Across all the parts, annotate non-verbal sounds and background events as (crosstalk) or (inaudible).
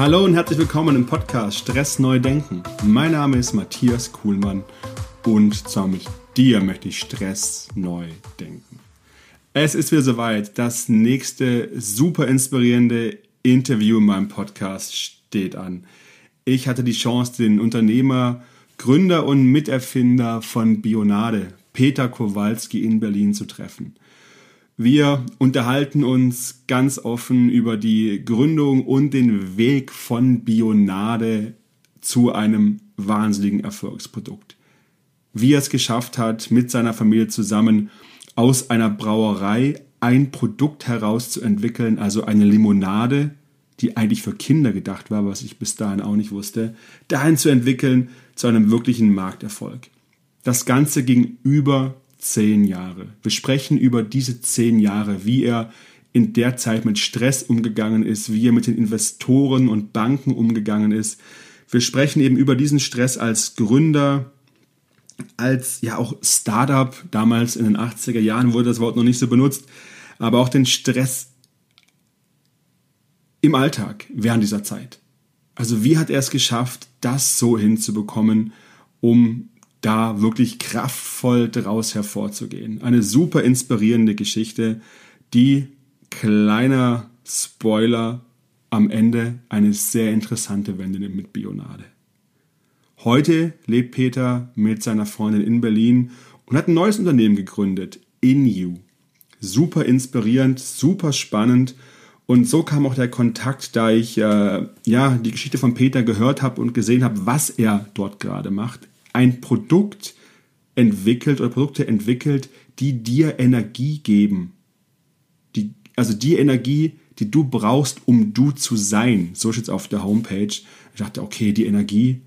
Hallo und herzlich willkommen im Podcast Stress neu denken. Mein Name ist Matthias Kuhlmann und zusammen mit dir möchte ich Stress neu denken. Es ist wieder soweit. Das nächste super inspirierende Interview in meinem Podcast steht an. Ich hatte die Chance, den Unternehmer, Gründer und Miterfinder von Bionade, Peter Kowalski in Berlin zu treffen. Wir unterhalten uns ganz offen über die Gründung und den Weg von Bionade zu einem wahnsinnigen Erfolgsprodukt. Wie er es geschafft hat, mit seiner Familie zusammen aus einer Brauerei ein Produkt herauszuentwickeln, also eine Limonade, die eigentlich für Kinder gedacht war, was ich bis dahin auch nicht wusste, dahin zu entwickeln zu einem wirklichen Markterfolg. Das Ganze ging über zehn Jahre. Wir sprechen über diese zehn Jahre, wie er in der Zeit mit Stress umgegangen ist, wie er mit den Investoren und Banken umgegangen ist. Wir sprechen eben über diesen Stress als Gründer, als ja auch Startup. Damals in den 80er Jahren wurde das Wort noch nicht so benutzt, aber auch den Stress im Alltag während dieser Zeit. Also wie hat er es geschafft, das so hinzubekommen, um da wirklich kraftvoll draus hervorzugehen. Eine super inspirierende Geschichte, die kleiner Spoiler am Ende eine sehr interessante Wende nimmt mit Bionade. Heute lebt Peter mit seiner Freundin in Berlin und hat ein neues Unternehmen gegründet, InU. Super inspirierend, super spannend und so kam auch der Kontakt, da ich äh, ja die Geschichte von Peter gehört habe und gesehen habe, was er dort gerade macht ein Produkt entwickelt oder Produkte entwickelt, die dir Energie geben. Die, also die Energie, die du brauchst, um du zu sein. So steht es auf der Homepage. Ich dachte, okay, die Energie,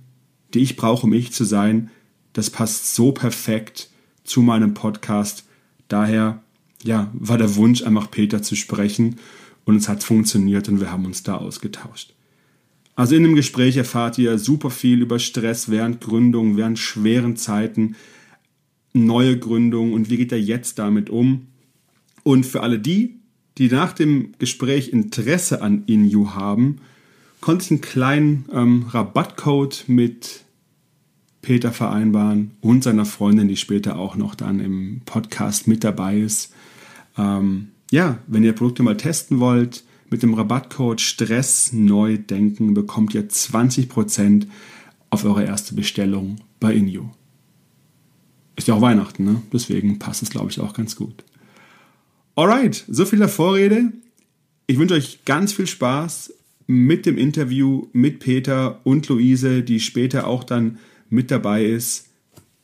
die ich brauche, um ich zu sein, das passt so perfekt zu meinem Podcast. Daher, ja, war der Wunsch, einfach Peter zu sprechen und es hat funktioniert und wir haben uns da ausgetauscht. Also in dem Gespräch erfahrt ihr super viel über Stress während Gründung, während schweren Zeiten, neue Gründung und wie geht er jetzt damit um. Und für alle die, die nach dem Gespräch Interesse an InU haben, konnte ich einen kleinen ähm, Rabattcode mit Peter vereinbaren und seiner Freundin, die später auch noch dann im Podcast mit dabei ist. Ähm, ja, wenn ihr Produkte mal testen wollt, mit dem Rabattcode Stress denken bekommt ihr 20% auf eure erste Bestellung bei Inyo. Ist ja auch Weihnachten, ne? Deswegen passt es, glaube ich, auch ganz gut. Alright, so viel der Vorrede. Ich wünsche euch ganz viel Spaß mit dem Interview mit Peter und Luise, die später auch dann mit dabei ist.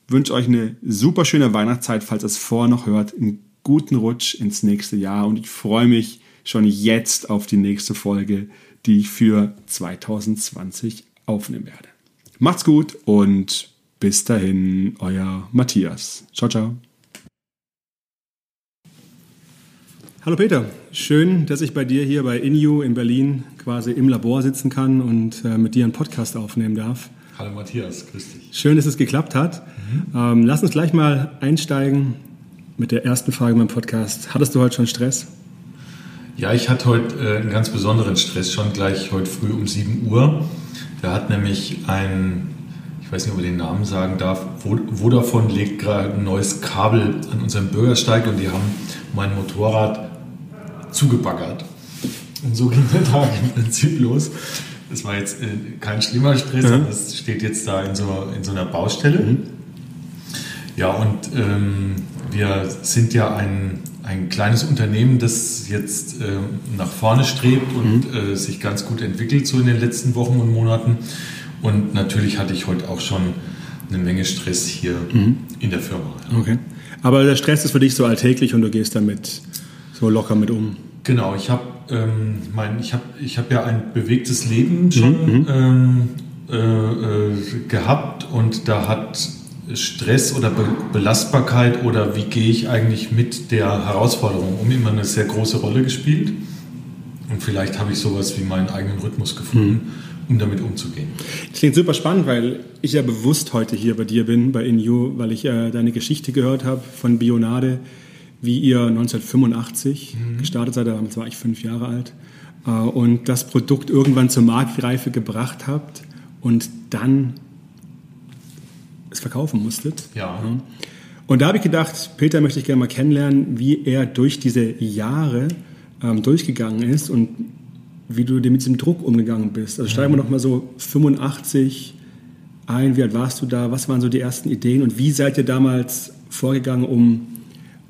Ich wünsche euch eine super schöne Weihnachtszeit, falls ihr es vorher noch hört. Einen guten Rutsch ins nächste Jahr und ich freue mich, schon jetzt auf die nächste Folge, die ich für 2020 aufnehmen werde. Macht's gut und bis dahin, euer Matthias. Ciao, ciao. Hallo Peter, schön, dass ich bei dir hier bei InU in Berlin quasi im Labor sitzen kann und äh, mit dir einen Podcast aufnehmen darf. Hallo Matthias, grüß dich. Schön, dass es geklappt hat. Mhm. Ähm, lass uns gleich mal einsteigen mit der ersten Frage beim Podcast. Hattest du heute schon Stress? Ja, ich hatte heute äh, einen ganz besonderen Stress, schon gleich heute früh um 7 Uhr. Da hat nämlich ein, ich weiß nicht, ob ich den Namen sagen darf, Vodafone legt gerade ein neues Kabel an unserem Bürgersteig und die haben mein Motorrad zugebaggert. Und so ging der Tag im Prinzip los. Das war jetzt äh, kein schlimmer Stress, mhm. es steht jetzt da in so, in so einer Baustelle. Mhm. Ja, und ähm, wir sind ja ein ein kleines Unternehmen, das jetzt äh, nach vorne strebt und mhm. äh, sich ganz gut entwickelt so in den letzten Wochen und Monaten. Und natürlich hatte ich heute auch schon eine Menge Stress hier mhm. in der Firma. Okay. Aber der Stress ist für dich so alltäglich und du gehst damit so locker mit um. Genau, ich habe ähm, mein, ich hab, ich hab ja ein bewegtes Leben schon mhm. ähm, äh, äh gehabt und da hat Stress oder Be Belastbarkeit oder wie gehe ich eigentlich mit der Herausforderung um immer eine sehr große Rolle gespielt. Und vielleicht habe ich sowas wie meinen eigenen Rhythmus gefunden, mhm. um damit umzugehen. Das klingt super spannend, weil ich ja bewusst heute hier bei dir bin, bei InU, weil ich äh, deine Geschichte gehört habe von Bionade, wie ihr 1985 mhm. gestartet seid. Damals war ich fünf Jahre alt. äh, und das Produkt irgendwann zur Marktreife gebracht habt und dann es verkaufen musstet. Ja. Und da habe ich gedacht, Peter möchte ich gerne mal kennenlernen, wie er durch diese Jahre ähm, durchgegangen ist und wie du mit diesem Druck umgegangen bist. Also steigen wir noch mal so 85 ein, wie alt warst du da, was waren so die ersten Ideen und wie seid ihr damals vorgegangen, um,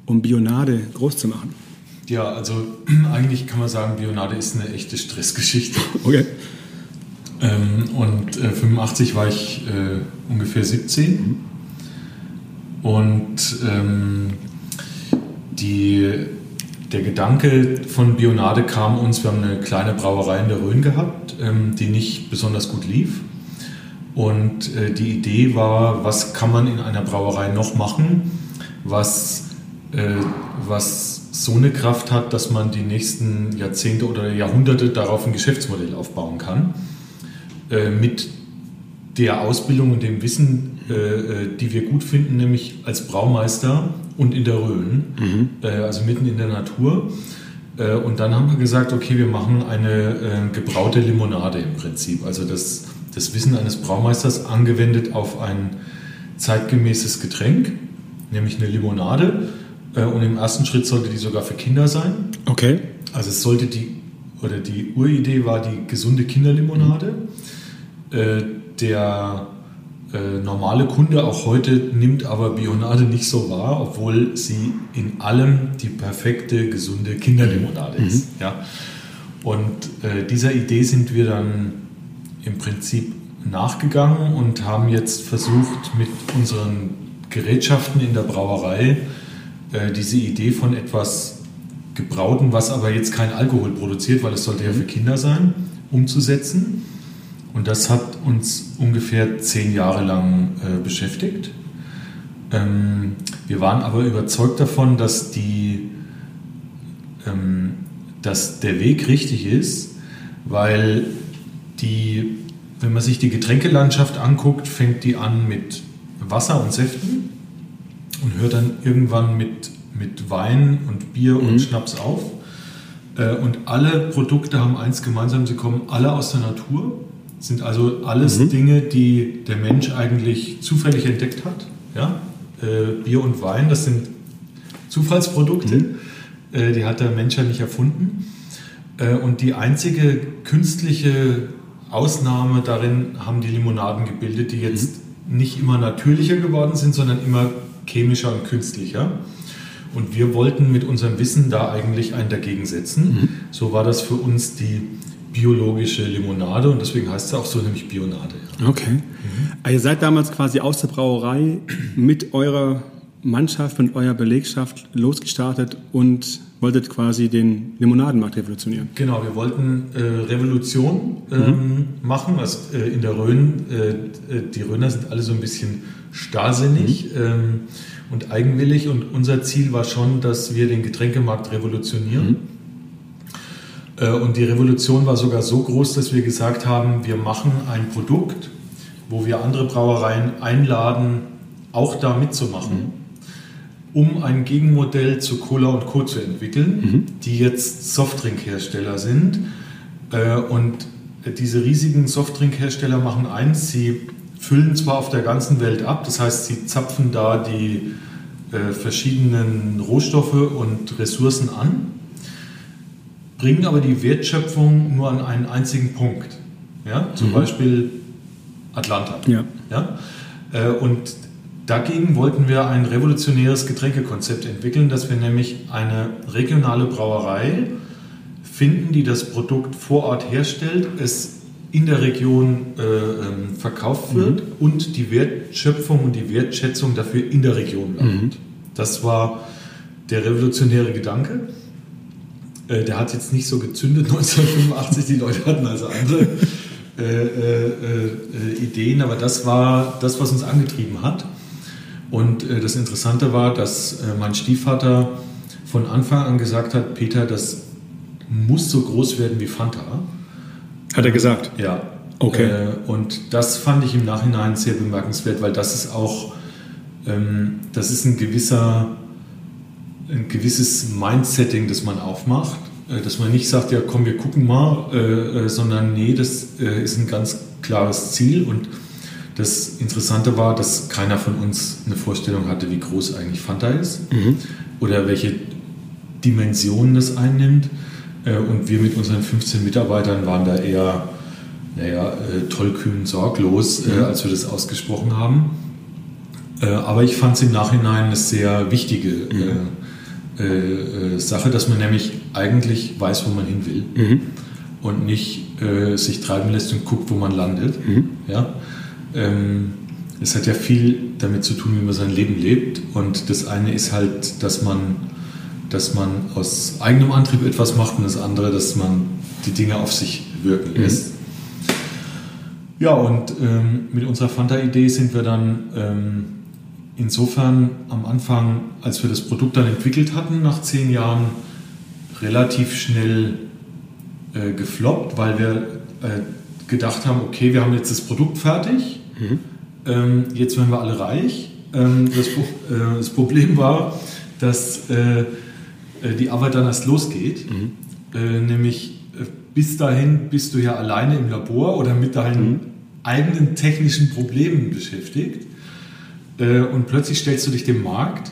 um Bionade groß zu machen? Ja, also (clears throat) eigentlich kann man sagen, Bionade ist eine echte Stressgeschichte. Okay. Ähm, und äh, 85 war ich äh, ungefähr 17. Und ähm, die, der Gedanke von Bionade kam uns, wir haben eine kleine Brauerei in der Rhön gehabt, ähm, die nicht besonders gut lief. Und äh, die Idee war, was kann man in einer Brauerei noch machen, was, äh, was so eine Kraft hat, dass man die nächsten Jahrzehnte oder Jahrhunderte darauf ein Geschäftsmodell aufbauen kann. Äh, mit der Ausbildung und dem Wissen, äh, äh, die wir gut finden, nämlich als Braumeister und in der Rhön, mhm. äh, also mitten in der Natur. Äh, und dann haben wir gesagt, okay, wir machen eine gebraute Limonade im Prinzip. Also das, das Wissen eines Braumeisters angewendet auf ein zeitgemäßes Getränk, nämlich eine Limonade. und im ersten Schritt sollte die sogar für Kinder sein. Okay. Also es sollte die, oder die Uridee war die gesunde Kinderlimonade. Mhm der äh, normale Kunde auch heute nimmt aber Bionade nicht so wahr, obwohl sie in allem die perfekte, gesunde Kinderlimonade mhm. ist. Ja. Und äh, dieser Idee sind wir dann im Prinzip nachgegangen und haben jetzt versucht, mit unseren Gerätschaften in der Brauerei äh, diese Idee von etwas Gebrauten, was aber jetzt kein Alkohol produziert, weil es sollte ja für Kinder sein, umzusetzen. Und das hat uns ungefähr zehn Jahre lang äh, beschäftigt. Ähm, wir waren aber überzeugt davon, dass, die, ähm, dass der Weg richtig ist, weil die, wenn man sich die Getränkelandschaft anguckt, fängt die an mit Wasser und Säften und hört dann irgendwann mit, mit Wein und Bier mhm. und Schnaps auf. Äh, und alle Produkte haben eins gemeinsam, sie kommen alle aus der Natur sind also alles mhm. Dinge, die der Mensch eigentlich zufällig entdeckt hat. Ja? Äh, Bier und Wein, das sind Zufallsprodukte, mhm. äh, die hat der Mensch ja nicht erfunden. Äh, und die einzige künstliche Ausnahme darin haben die Limonaden gebildet, die jetzt mhm. nicht immer natürlicher geworden sind, sondern immer chemischer und künstlicher. Und wir wollten mit unserem Wissen da eigentlich einen dagegen setzen. Mhm. So war das für uns die biologische Limonade und deswegen heißt es auch so, nämlich Bionade. Okay. Mhm. Also ihr seid damals quasi aus der Brauerei mit eurer Mannschaft, mit eurer Belegschaft losgestartet und wolltet quasi den Limonadenmarkt revolutionieren. Genau, wir wollten äh, Revolution ähm, mhm. machen. Also, äh, in der Rhön, äh, äh die Rhöner sind alle so ein bisschen starrsinnig mhm. ähm, und eigenwillig und unser Ziel war schon, dass wir den Getränkemarkt revolutionieren. Äh, und die Revolution war sogar so groß, dass wir gesagt haben, wir machen ein Produkt, wo wir andere Brauereien einladen, auch da mitzumachen, mhm. um ein Gegenmodell zu Cola und Co. zu entwickeln, mhm. die jetzt Softdrinkhersteller sind. Äh, und diese riesigen Softdrinkhersteller machen eins, sie füllen zwar auf der ganzen Welt ab, das heißt, sie zapfen da die äh, verschiedenen Rohstoffe und Ressourcen an, bringen aber die Wertschöpfung nur an einen einzigen Punkt. Ja? Zum mhm. Beispiel Atlanta. Ja. Ja? Äh, und dagegen wollten wir ein revolutionäres Getränkekonzept entwickeln, dass wir nämlich eine regionale Brauerei finden, die das Produkt vor Ort herstellt, es in der Region äh, ähm, verkauft wird mhm. und die Wertschöpfung und die Wertschätzung dafür in der Region landet. Mhm. Das war der revolutionäre Gedanke. Äh, der hat jetzt nicht so gezündet (laughs) 1985. Die Leute hatten also andere äh, äh, äh, Ideen, aber das war das, was uns angetrieben hat. Und äh, das Interessante war, dass äh, mein Stiefvater von Anfang an gesagt hat, Peter, das muss so groß werden wie Fanta. Hat er gesagt? Ja. Okay. und das fand ich im Nachhinein sehr bemerkenswert, weil das ist auch, ähm, das ist ein gewisser ein gewisses Mindsetting, das man aufmacht. Äh, dass man nicht sagt, ja komm, wir gucken mal, äh, äh, sondern nee, das ist ein ganz klares Ziel. Und das Interessante war, dass keiner von uns eine Vorstellung hatte, wie groß eigentlich Fanta ist mhm. oder welche Dimensionen das einnimmt. Und wir mit unseren 15 Mitarbeitern waren da eher, naja, tollkühn sorglos, mhm. als wir das ausgesprochen haben. aber ich fand es im Nachhinein eine sehr wichtige mhm äh, äh, Sache, dass man nämlich eigentlich weiß, wo man hin will mhm. und nicht äh, sich treiben lässt und guckt, wo man landet. Mhm. Ja? Ähm, es hat ja viel damit zu tun, wie man sein Leben lebt. Und das eine ist halt, dass man, dass man aus eigenem Antrieb etwas macht und das andere, dass man die Dinge auf sich wirken mhm. lässt. Mhm. Ja, und ähm, mit unserer Fanta-Idee sind wir dann ähm, insofern am Anfang, als wir das Produkt dann entwickelt hatten, nach zehn Jahren relativ schnell äh, gefloppt, weil wir äh, gedacht haben, okay, wir haben jetzt das Produkt fertig, mhm. ähm, jetzt werden wir alle reich. Ähm, das, äh, das, Problem war, dass äh, äh, die Arbeit dann erst losgeht, mhm. Äh, nämlich bis dahin bist du ja alleine im Labor oder mit deinen mhm. eigenen technischen Problemen beschäftigt. Äh, und plötzlich stellst du dich dem Markt.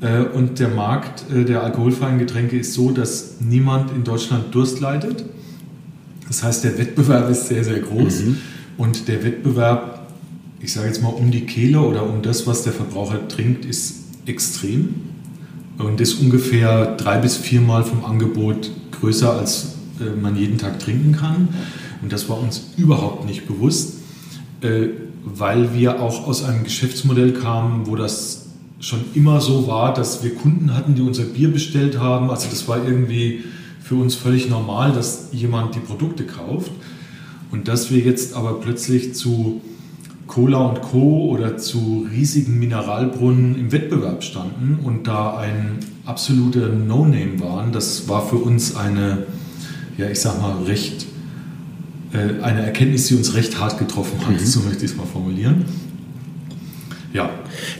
Äh, und der Markt äh, der alkoholfreien Getränke ist so, dass niemand in Deutschland Durst leidet. Das heißt, der Wettbewerb ist sehr, sehr groß. Mhm. Und der Wettbewerb, ich sage jetzt mal um die Kehle oder um das, was der Verbraucher trinkt, ist extrem. Und ist ungefähr drei bis viermal vom Angebot größer, als man jeden Tag trinken kann. Und das war uns überhaupt nicht bewusst weil wir auch aus einem Geschäftsmodell kamen, wo das schon immer so war, dass wir Kunden hatten, die unser Bier bestellt haben. Also das war irgendwie für uns völlig normal, dass jemand die Produkte kauft. Und dass wir jetzt aber plötzlich zu Cola und Co. oder zu riesigen Mineralbrunnen im Wettbewerb standen und da ein absoluter No-Name waren, das war für uns eine, ja ich sag mal, recht äh, eine Erkenntnis, die uns recht hart getroffen hat, mhm. so möchte ich es mal formulieren. Ja.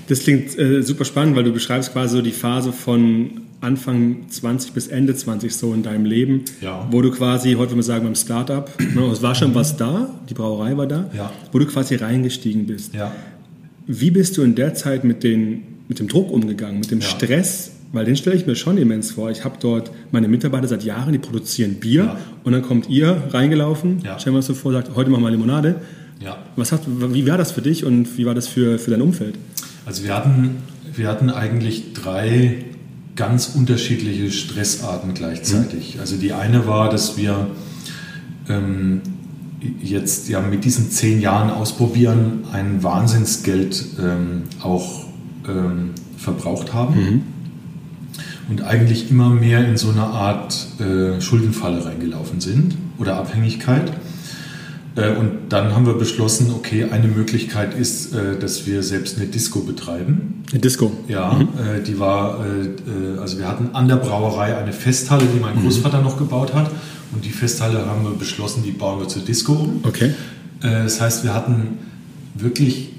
Das klingt äh, super spannend, weil du beschreibst quasi so die Phase von Anfang 20 bis Ende 20 so in deinem Leben, ja. wo du quasi, heute würde man sagen, beim Startup, (clears throat) ne, es war schon mhm. was da, die Brauerei war da, ja. wo du quasi reingestiegen bist. Ja. Wie bist du in der Zeit mit, den, mit dem Druck umgegangen, mit dem Stress, weil den stelle ich mir schon immens vor. Ich habe dort meine Mitarbeiter seit Jahren, die produzieren Bier ja. und dann kommt ihr reingelaufen, ja. stellen wir uns so vor, sagt, heute machen wir Limonade. Ja. Was hat, wie war das für dich und wie war das für, für dein Umfeld? Also wir hatten, wir hatten eigentlich drei ganz unterschiedliche Stressarten gleichzeitig. Mhm. Also die eine war, dass wir ähm, jetzt ja mit diesen zehn Jahren ausprobieren ein Wahnsinnsgeld ähm, auch ähm, verbraucht haben. Mhm und eigentlich immer mehr in so eine Art äh, Schuldenfalle reingelaufen sind oder Abhängigkeit. Äh, und dann haben wir beschlossen, okay, eine Möglichkeit ist, äh, dass wir selbst eine Disco betreiben. Eine Disco? Ja, mhm. Äh, die war, äh, also wir hatten an der Brauerei eine Festhalle, die mein mhm. Großvater noch gebaut hat. Und die Festhalle haben wir beschlossen, die bauen wir zur Disco um. Okay. Äh, das heißt, wir hatten wirklich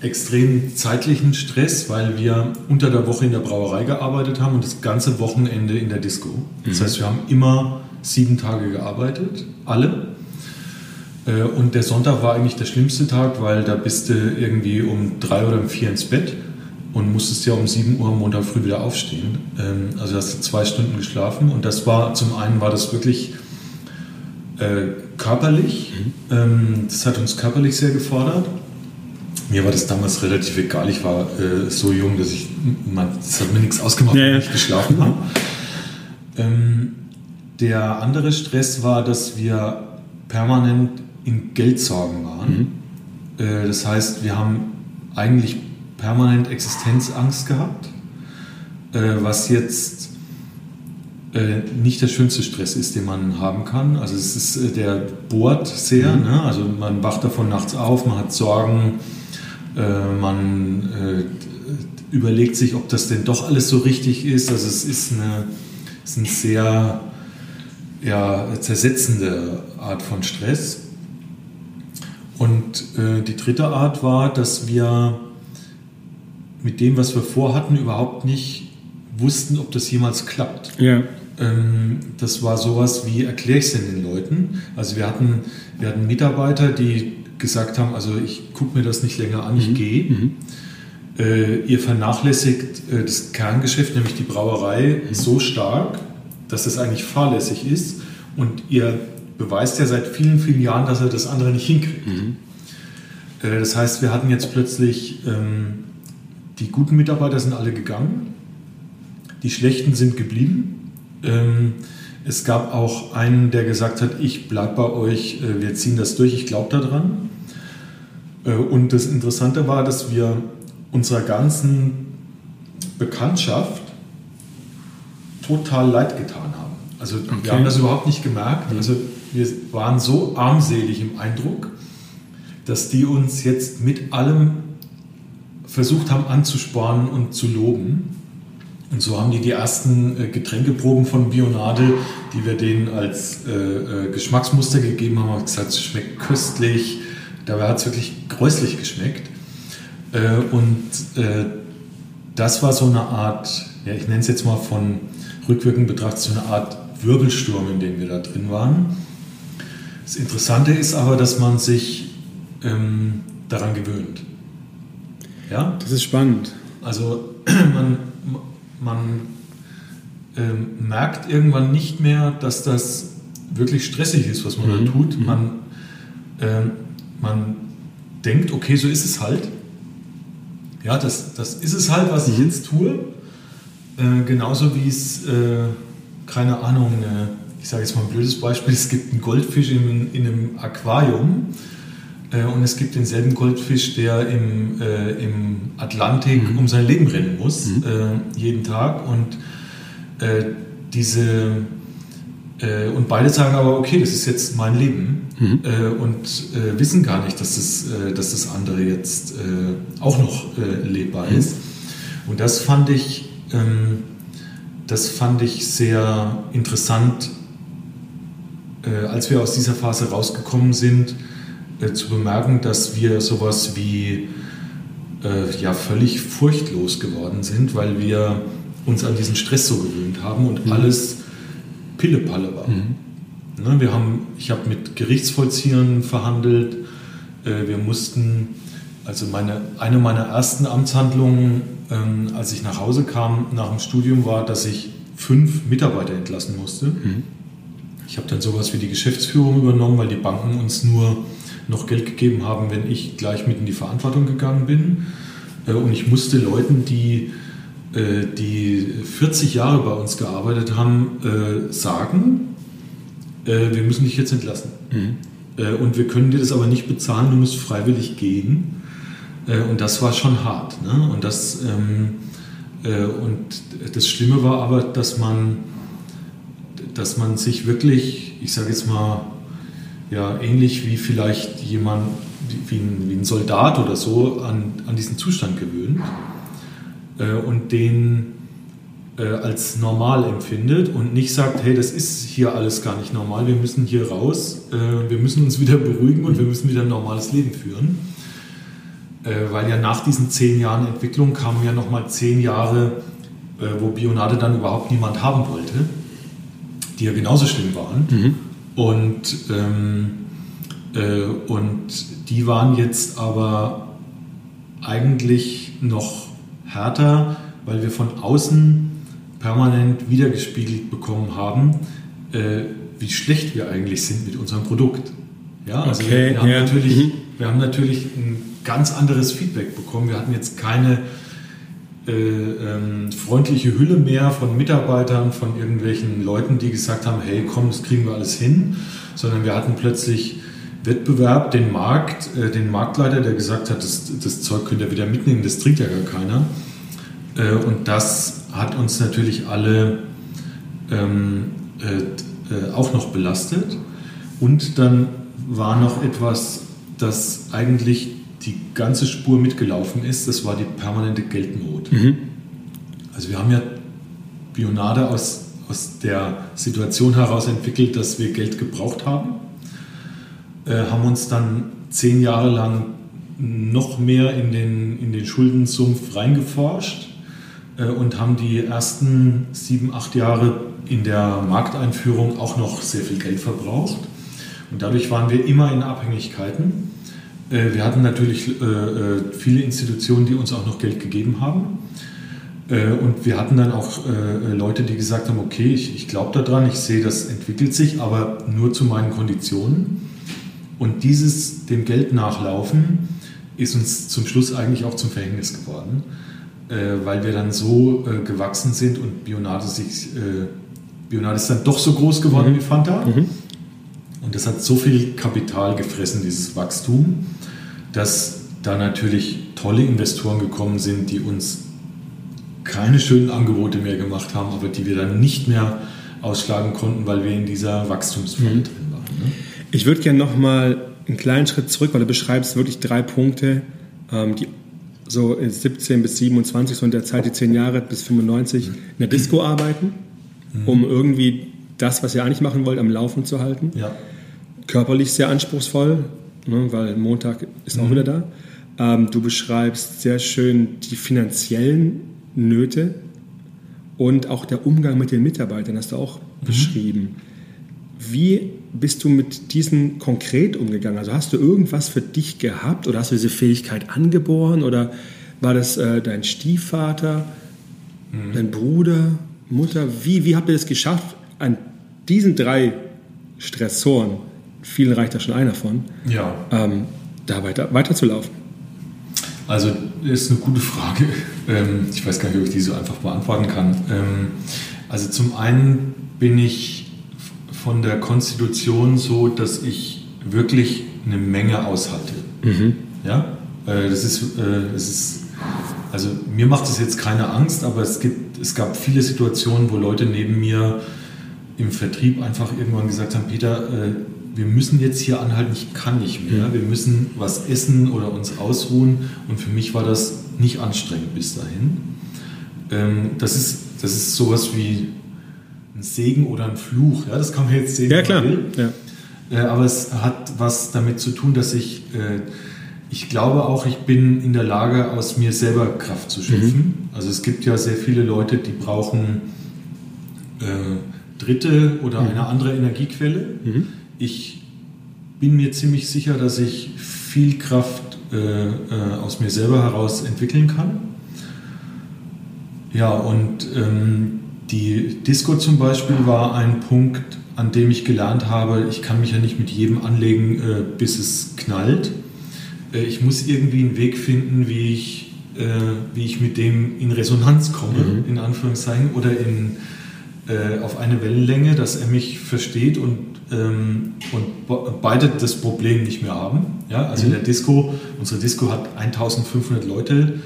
extrem zeitlichen Stress, weil wir unter der Woche in der Brauerei gearbeitet haben und das ganze Wochenende in der Disco. Das mhm. heißt, wir haben immer sieben Tage gearbeitet, alle. Äh, und der Sonntag war eigentlich der schlimmste Tag, weil da bist du irgendwie um drei oder um vier ins Bett und musstest ja um sieben Uhr am Montag früh wieder aufstehen. Ähm, also hast du zwei Stunden geschlafen und das war, zum einen war das wirklich äh, körperlich, mhm. ähm, das hat uns körperlich sehr gefordert mir war das damals relativ egal. Ich war äh, so jung, dass ich, man, das hat mir nichts ausgemacht, ja, wenn ich geschlafen habe. Ähm, der andere Stress war, dass wir permanent in Geldsorgen waren. Mhm. Äh, das heißt, wir haben eigentlich permanent Existenzangst gehabt, äh, was jetzt äh, nicht der schönste Stress ist, den man haben kann. Also es ist, äh, der bohrt sehr, mhm. ne? also man wacht davon nachts auf, man hat Sorgen, man äh, überlegt sich, ob das denn doch alles so richtig ist. Also es ist eine, es ist eine sehr ja, zersetzende Art von Stress. Und äh, die dritte Art war, dass wir mit dem, was wir vorhatten, überhaupt nicht wussten, ob das jemals klappt. Ja. ähm, das war sowas wie, erkläre ich es denn den Leuten? Also wir hatten, wir hatten Mitarbeiter, die gesagt haben, also ich gucke mir das nicht länger an, ich mhm. gehe. Mhm. Äh, ihr vernachlässigt äh, das Kerngeschäft, nämlich die Brauerei, mhm. so stark, dass es eigentlich fahrlässig ist und ihr beweist ja seit vielen, vielen Jahren, dass er das andere nicht hinkriegt. Mhm. Äh, das heißt, wir hatten jetzt plötzlich, ähm, die guten Mitarbeiter sind alle gegangen, die schlechten sind geblieben. Ähm, es gab auch einen, der gesagt hat, ich bleibe bei euch, äh, wir ziehen das durch, ich glaube daran. Äh, und das Interessante war, dass wir unserer ganzen Bekanntschaft total leid getan haben. Also okay. wir haben das überhaupt nicht gemerkt. Also wir waren so armselig im Eindruck, dass die uns jetzt mit allem versucht haben anzuspornen und zu loben. Und so haben die die ersten äh, Getränkeproben von Bionade, die wir denen als äh, äh, Geschmacksmuster gegeben haben, haben gesagt, es schmeckt köstlich. Dabei hat es wirklich gräuslich geschmeckt. Äh, und äh, das war so eine Art, ja, ich nenne es jetzt mal von rückwirkend betrachtet, so eine Art Wirbelsturm, in dem wir da drin waren. Das Interessante ist aber, dass man sich ähm, daran gewöhnt. Ja? Das ist spannend. Also (clears throat) man, man ähm, merkt irgendwann nicht mehr, dass das wirklich stressig ist, was man mhm. da tut. Mhm. Man, ähm, man denkt, okay, so ist es halt. Ja, das, das ist es halt, was ich mhm. jetzt tue. Äh, genauso wie es, äh, keine Ahnung, äh, ich sage jetzt mal ein blödes Beispiel, es gibt einen Goldfisch in, in einem Aquarium und es gibt denselben Goldfisch, der im, äh, im Atlantik mhm. um sein Leben rennen muss, mhm. Äh, jeden Tag. Und diese und beide sagen aber, okay, das ist jetzt mein Leben mhm. und wissen gar nicht, dass das, dass das andere jetzt auch noch lebbar mhm. ist. Und das fand ich, ähm, das fand ich sehr interessant, als wir aus dieser Phase rausgekommen sind äh, zu bemerken, dass wir sowas wie äh, ja völlig furchtlos geworden sind, weil wir uns an diesen Stress so gewöhnt haben und mhm. alles Pillepalle war. Mhm. Ne, wir haben, ich habe mit Gerichtsvollziehern verhandelt. Äh, wir mussten, also meine, eine meiner ersten Amtshandlungen, ähm, als ich nach Hause kam nach dem Studium, war, dass ich fünf Mitarbeiter entlassen musste. Mhm. Ich habe dann sowas wie die Geschäftsführung übernommen, weil die Banken uns nur noch Geld gegeben haben, wenn ich gleich mit in die Verantwortung gegangen bin. Äh, und ich musste Leuten, die, äh, die 40 Jahre bei uns gearbeitet haben, äh, sagen, wir müssen dich jetzt entlassen. Mhm. Und wir können dir das aber nicht bezahlen, du musst freiwillig gehen. Und das war schon hart. Ne? Und, das, ähm, und das Schlimme war aber, dass man, dass man sich wirklich, ich sage jetzt mal, ja, ähnlich wie vielleicht jemand, wie ein, wie ein Soldat oder so, an, an diesen Zustand gewöhnt äh, und den äh, als normal empfindet und nicht sagt, hey, das ist hier alles gar nicht normal, wir müssen hier raus, äh, wir müssen uns wieder beruhigen und wir müssen wieder ein normales Leben führen. Äh, weil ja nach diesen zehn Jahren Entwicklung kamen ja nochmal zehn Jahre, äh, wo Bionade dann überhaupt niemand haben wollte, die ja genauso schlimm waren. Mhm. Und, ähm, äh, und die waren jetzt aber eigentlich noch härter, weil wir von außen permanent wiedergespiegelt bekommen haben, äh, wie schlecht wir eigentlich sind mit unserem Produkt. Ja, also okay, wir, haben ja. natürlich, mhm. wir haben natürlich ein ganz anderes Feedback bekommen. Wir hatten jetzt keine äh, ähm, freundliche Hülle mehr von Mitarbeitern, von irgendwelchen Leuten, die gesagt haben, hey, komm, das kriegen wir alles hin, sondern wir hatten plötzlich Wettbewerb, den Markt, äh, den Marktleiter, der gesagt hat, das, das Zeug könnt ihr wieder mitnehmen, das trinkt ja gar keiner. Äh, und das hat uns natürlich alle ähm, äh, äh, auch noch belastet. Und dann war noch etwas, das eigentlich die ganze Spur mitgelaufen ist, das war die permanente Geldnot. Mhm. Also wir haben ja Bionade aus, aus der Situation heraus entwickelt, dass wir Geld gebraucht haben, äh, haben uns dann zehn Jahre lang noch mehr in den, in den Schuldensumpf reingeforscht, äh, und haben die ersten sieben, acht Jahre in der Markteinführung auch noch sehr viel Geld verbraucht. Und dadurch waren wir immer in Abhängigkeiten. Äh, wir hatten natürlich äh, viele Institutionen, die uns auch noch Geld gegeben haben. Und wir hatten dann auch Leute, die gesagt haben, okay, ich, ich glaube daran, ich sehe, das entwickelt sich, aber nur zu meinen Konditionen. Und dieses dem Geld nachlaufen ist uns zum Schluss eigentlich auch zum Verhängnis geworden äh, weil wir dann so äh, gewachsen sind und Bionade sich, äh, Bionade ist dann doch so groß geworden mhm. wie Fanta. Mhm. Und das hat so viel Kapital gefressen, dieses Wachstum, dass da natürlich tolle Investoren gekommen sind, die uns keine schönen Angebote mehr gemacht haben, aber die wir dann nicht mehr ausschlagen konnten, weil wir in dieser Wachstumsfalle mhm. drin waren. Ne? Ich würde gerne nochmal einen kleinen Schritt zurück, weil du beschreibst wirklich drei Punkte, ähm, die so 17 bis 27, so in der Zeit, die 10 Jahre bis 95, in der Disco arbeiten, mhm. um irgendwie das, was ihr eigentlich machen wollt, am Laufen zu halten. Ja. Körperlich sehr anspruchsvoll, ne, weil Montag ist auch mhm. wieder da. Ähm, du beschreibst sehr schön die finanziellen Nöte und auch der Umgang mit den Mitarbeitern, hast du auch mhm. beschrieben. Wie bist du mit diesen konkret umgegangen? Also hast du irgendwas für dich gehabt oder hast du diese Fähigkeit angeboren oder war das äh, dein Stiefvater, mhm. dein Bruder, Mutter? Wie, wie habt ihr es geschafft, an diesen drei Stressoren, vielen reicht da schon einer von, ja. ähm, da weiter, weiterzulaufen? Also, das ist eine gute Frage. (laughs) Ähm, ich weiß gar nicht, ob ich die so einfach beantworten kann. Ähm, also, zum einen bin ich von der Konstitution so, dass ich wirklich eine Menge aushalte. Mhm. Ja, äh, das ist, äh, das ist, also mir macht es jetzt keine Angst, aber es gibt, es gab viele Situationen, wo Leute neben mir im Vertrieb einfach irgendwann gesagt haben, Peter, äh, wir müssen jetzt hier anhalten, ich kann nicht mehr, wir müssen was essen oder uns ausruhen und für mich war das nicht anstrengend bis dahin. Ähm, das ist, das ist sowas wie ein Segen oder ein Fluch. Ja, das kann man jetzt sehen. Ja, klar. Ja. Äh, aber es hat was damit zu tun, dass ich, äh, ich glaube auch, ich bin in der Lage, aus mir selber Kraft zu schöpfen. Mhm. Also es gibt ja sehr viele Leute, die brauchen äh, dritte oder mhm. eine andere Energiequelle. Mhm. Ich bin mir ziemlich sicher, dass ich viel Kraft äh, äh, aus mir selber heraus entwickeln kann. Ja, und ähm, die Disco zum Beispiel war ein Punkt, an dem ich gelernt habe, ich kann mich ja nicht mit jedem anlegen, äh, bis es knallt. Äh, ich muss irgendwie einen Weg finden, wie ich, äh, wie ich mit dem in Resonanz komme, mhm. in Anführungszeichen, oder in, auf eine Wellenlänge, dass er mich versteht und, ähm, und beide das Problem nicht mehr haben. Ja, also mhm. in der Disco, unsere Disco hat 1500 Leute,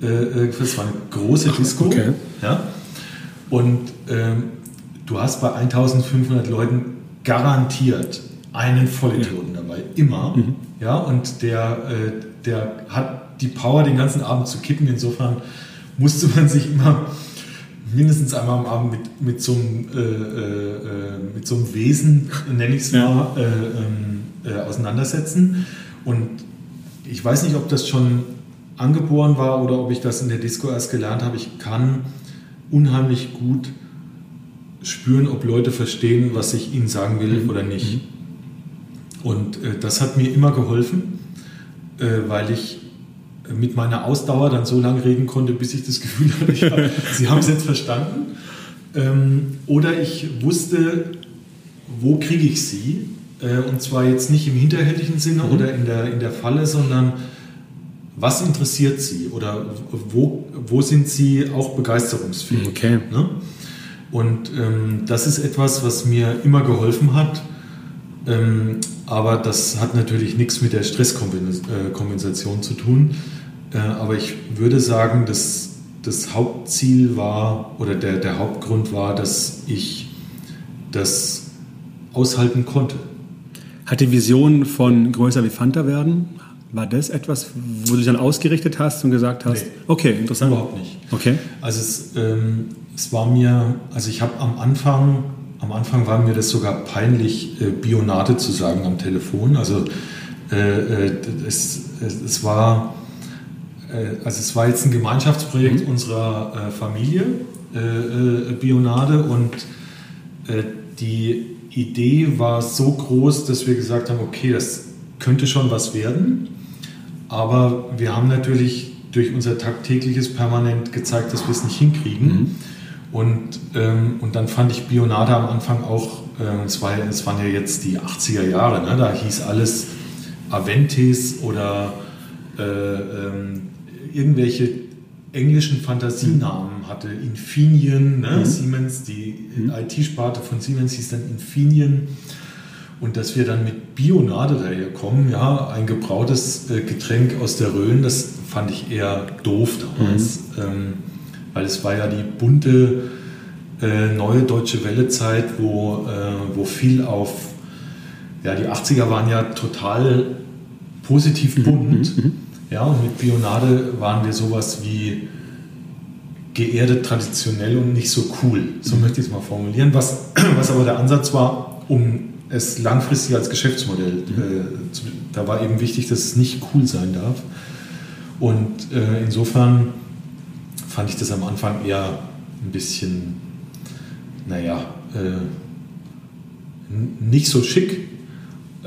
das war eine große Disco. Okay. Ja, und ähm, du hast bei 1500 Leuten garantiert einen Vollidioten dabei, immer. Mhm. Ja, und der, äh, der hat die Power, den ganzen Abend zu kippen. Insofern musste man sich immer mindestens einmal am Abend mit, mit, so, einem, äh, äh, mit so einem Wesen, nenne ich es mal, äh, ähm, äh, auseinandersetzen. Und ich weiß nicht, ob das schon angeboren war oder ob ich das in der Disco erst gelernt habe. Ich kann unheimlich gut spüren, ob Leute verstehen, was ich ihnen sagen will mhm. oder nicht. Mhm. Und äh, das hat mir immer geholfen, äh, weil ich mit meiner Ausdauer dann so lange reden konnte, bis ich das Gefühl (laughs) hatte, ich hab, sie haben es jetzt verstanden. Ähm, oder ich wusste, wo kriege ich sie. Äh, und zwar jetzt nicht im hinterhältigen Sinne mhm. oder in der, in der Falle, sondern was interessiert Sie oder wo, wo sind Sie auch begeisterungsfähig? Okay. Ne? Und ähm, das ist etwas, was mir immer geholfen hat. Ähm, aber das hat natürlich nichts mit der Stresskompensation zu tun. Äh, aber ich würde sagen, dass das Hauptziel war oder der, der Hauptgrund war, dass ich das aushalten konnte. Hat die Vision von größer wie Fanta werden? War das etwas, wo du dich dann ausgerichtet hast und gesagt hast, nee, okay, interessant? Überhaupt nicht. Okay. Also es, ähm, es war mir, also ich habe am Anfang, am Anfang war mir das sogar peinlich, äh, Bionate zu sagen am Telefon. Also äh, äh, es, es war, also es war jetzt ein Gemeinschaftsprojekt mhm. unserer äh, Familie, äh, Bionade, und die Idee war so groß, dass wir gesagt haben, okay, das könnte schon was werden, aber wir haben natürlich durch unser tagtägliches permanent gezeigt, dass wir es nicht hinkriegen. Mhm. Und, ähm, und dann fand ich Bionade am Anfang auch, äh, es, war, es waren ja jetzt die 80er Jahre, ne? da hieß alles Aventis oder äh, ähm, irgendwelche englischen Fantasienamen hatte. Infineon, ne? mhm. Siemens, die mhm. IT-Sparte von Siemens hieß dann Infineon. Und dass wir dann mit Bionade daherkommen, ja, ein gebrautes äh, Getränk aus der Rhön, das fand ich eher doof damals. Mhm. Ähm, weil es war ja die bunte äh, neue deutsche Welle-Zeit, wo, äh, wo viel auf, ja, die 80er waren ja total positiv mhm. bunt. Mhm. Ja, und mit Bionade waren wir sowas wie geerdet, traditionell und nicht so cool. So mhm. möchte ich es mal formulieren. Was, (clears throat) was aber der Ansatz war, um es langfristig als Geschäftsmodell, mhm. äh, zu, da war eben wichtig, dass es nicht cool sein darf. Und äh, insofern fand ich das am Anfang eher ein bisschen, naja, äh, nicht so schick.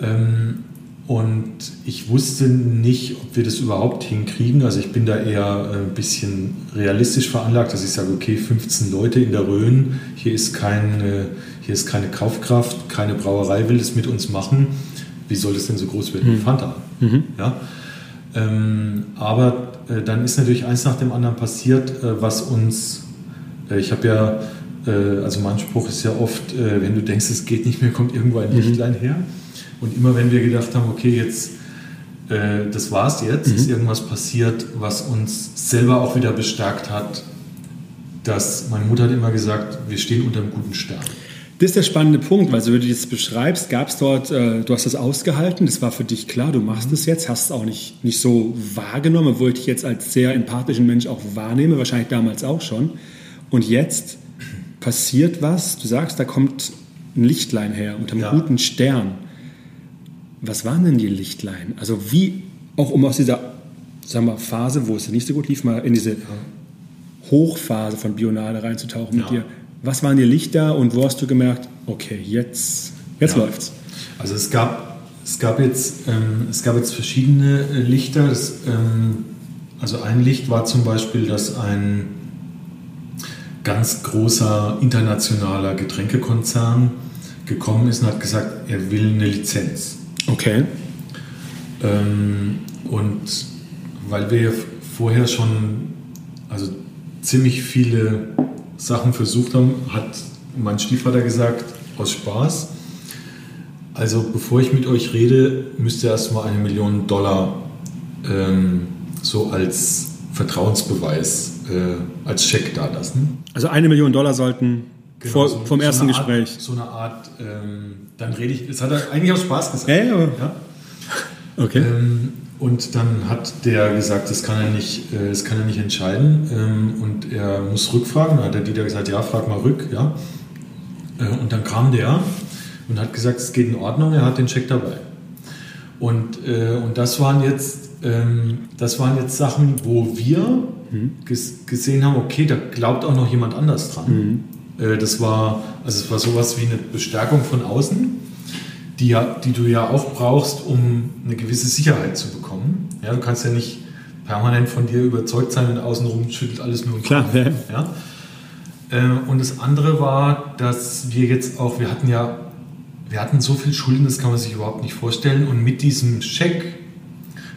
Ähm, und ich wusste nicht, ob wir das überhaupt hinkriegen. Also ich bin da eher ein bisschen realistisch veranlagt, dass ich sage, okay, 15 Leute in der Rhön, hier ist, keine, hier ist keine Kaufkraft, keine Brauerei will das mit uns machen. Wie soll das denn so groß werden wie mhm. Fanta? Mhm. Ja? Ähm, aber äh, dann ist natürlich eins nach dem anderen passiert, äh, was uns, äh, ich habe ja, äh, also mein Spruch ist ja oft, äh, wenn du denkst, es geht nicht mehr, kommt irgendwo ein mhm. Lichtlein her. Und immer wenn wir gedacht haben, okay, jetzt, äh, das war's jetzt, mhm. ist irgendwas passiert, was uns selber auch wieder bestärkt hat, dass meine Mutter hat immer gesagt, wir stehen unter einem guten Stern. Das ist der spannende Punkt, weil so wie du das beschreibst, gab es dort, äh, du hast das ausgehalten, das war für dich klar, du machst es jetzt, hast es auch nicht, nicht so wahrgenommen, obwohl ich dich jetzt als sehr empathischen Mensch auch wahrnehme, wahrscheinlich damals auch schon. Und jetzt passiert was, du sagst, da kommt ein Lichtlein her unter einem ja. guten Stern. Was waren denn die Lichtlein? Also wie, auch um aus dieser sagen wir, Phase, wo es nicht so gut lief, mal in diese Hochphase von Bionade reinzutauchen mit dir. Was waren die Lichter und wo hast du gemerkt, okay, jetzt, jetzt ja. läuft's? Also es gab, es gab, jetzt, ähm, es gab jetzt verschiedene äh, Lichter. Das, ähm, also ein Licht war zum Beispiel, dass ein ganz großer internationaler Getränkekonzern gekommen ist und hat gesagt, er will eine Lizenz. Okay. Ähm, und weil wir vorher schon also ziemlich viele Sachen versucht haben, hat mein Stiefvater gesagt, aus Spaß. Also bevor ich mit euch rede, müsst ihr erstmal eine Million Dollar ähm, so als Vertrauensbeweis, äh, als Scheck da lassen. Also eine Million Dollar sollten genau, vor, so, vom so ersten Gespräch. Art, so eine Art, ähm, dann rede ich, es hat er eigentlich aus Spaß gesagt. Ja, ja. ja? Okay. Ähm, und dann hat der gesagt, das kann er nicht, äh, das kann er nicht entscheiden ähm, und er muss rückfragen. Dann hat der Dieter gesagt, ja, frag mal rück, ja. Äh, und dann kam der und hat gesagt, es geht in Ordnung, er hat den Scheck dabei. Und, äh, und das waren jetzt, ähm, das waren jetzt Sachen, wo wir mhm. gesehen haben, okay, da glaubt auch noch jemand anders dran. Mhm. Das war, also es war sowas wie eine Bestärkung von außen die, ja, die du ja auch brauchst, um eine gewisse Sicherheit zu bekommen. Ja, du kannst ja nicht permanent von dir überzeugt sein und außenrum schüttelt alles nur im Klar, Kopf. Ja. Äh, und das andere war, dass wir jetzt auch, wir hatten ja, wir hatten so viel Schulden, das kann man sich überhaupt nicht vorstellen. Und mit diesem Scheck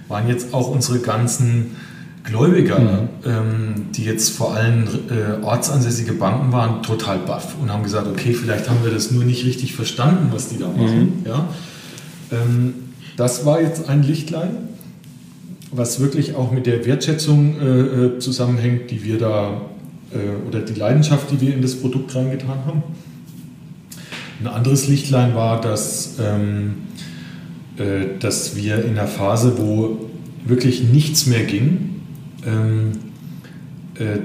waren jetzt auch unsere ganzen Gläubiger, mhm. ähm, die jetzt vor allem äh, ortsansässige Banken waren, total baff und haben gesagt, okay, vielleicht haben wir das nur nicht richtig verstanden, was die da machen. Mhm. Ja? Ähm, das war jetzt ein Lichtlein, was wirklich auch mit der Wertschätzung äh, äh zusammenhängt, die wir da, äh, oder die Leidenschaft, die wir in das Produkt reingetan haben. Ein anderes Lichtlein war, dass, ähm, äh, dass wir in einer Phase, wo wirklich nichts mehr ging, ähm, äh,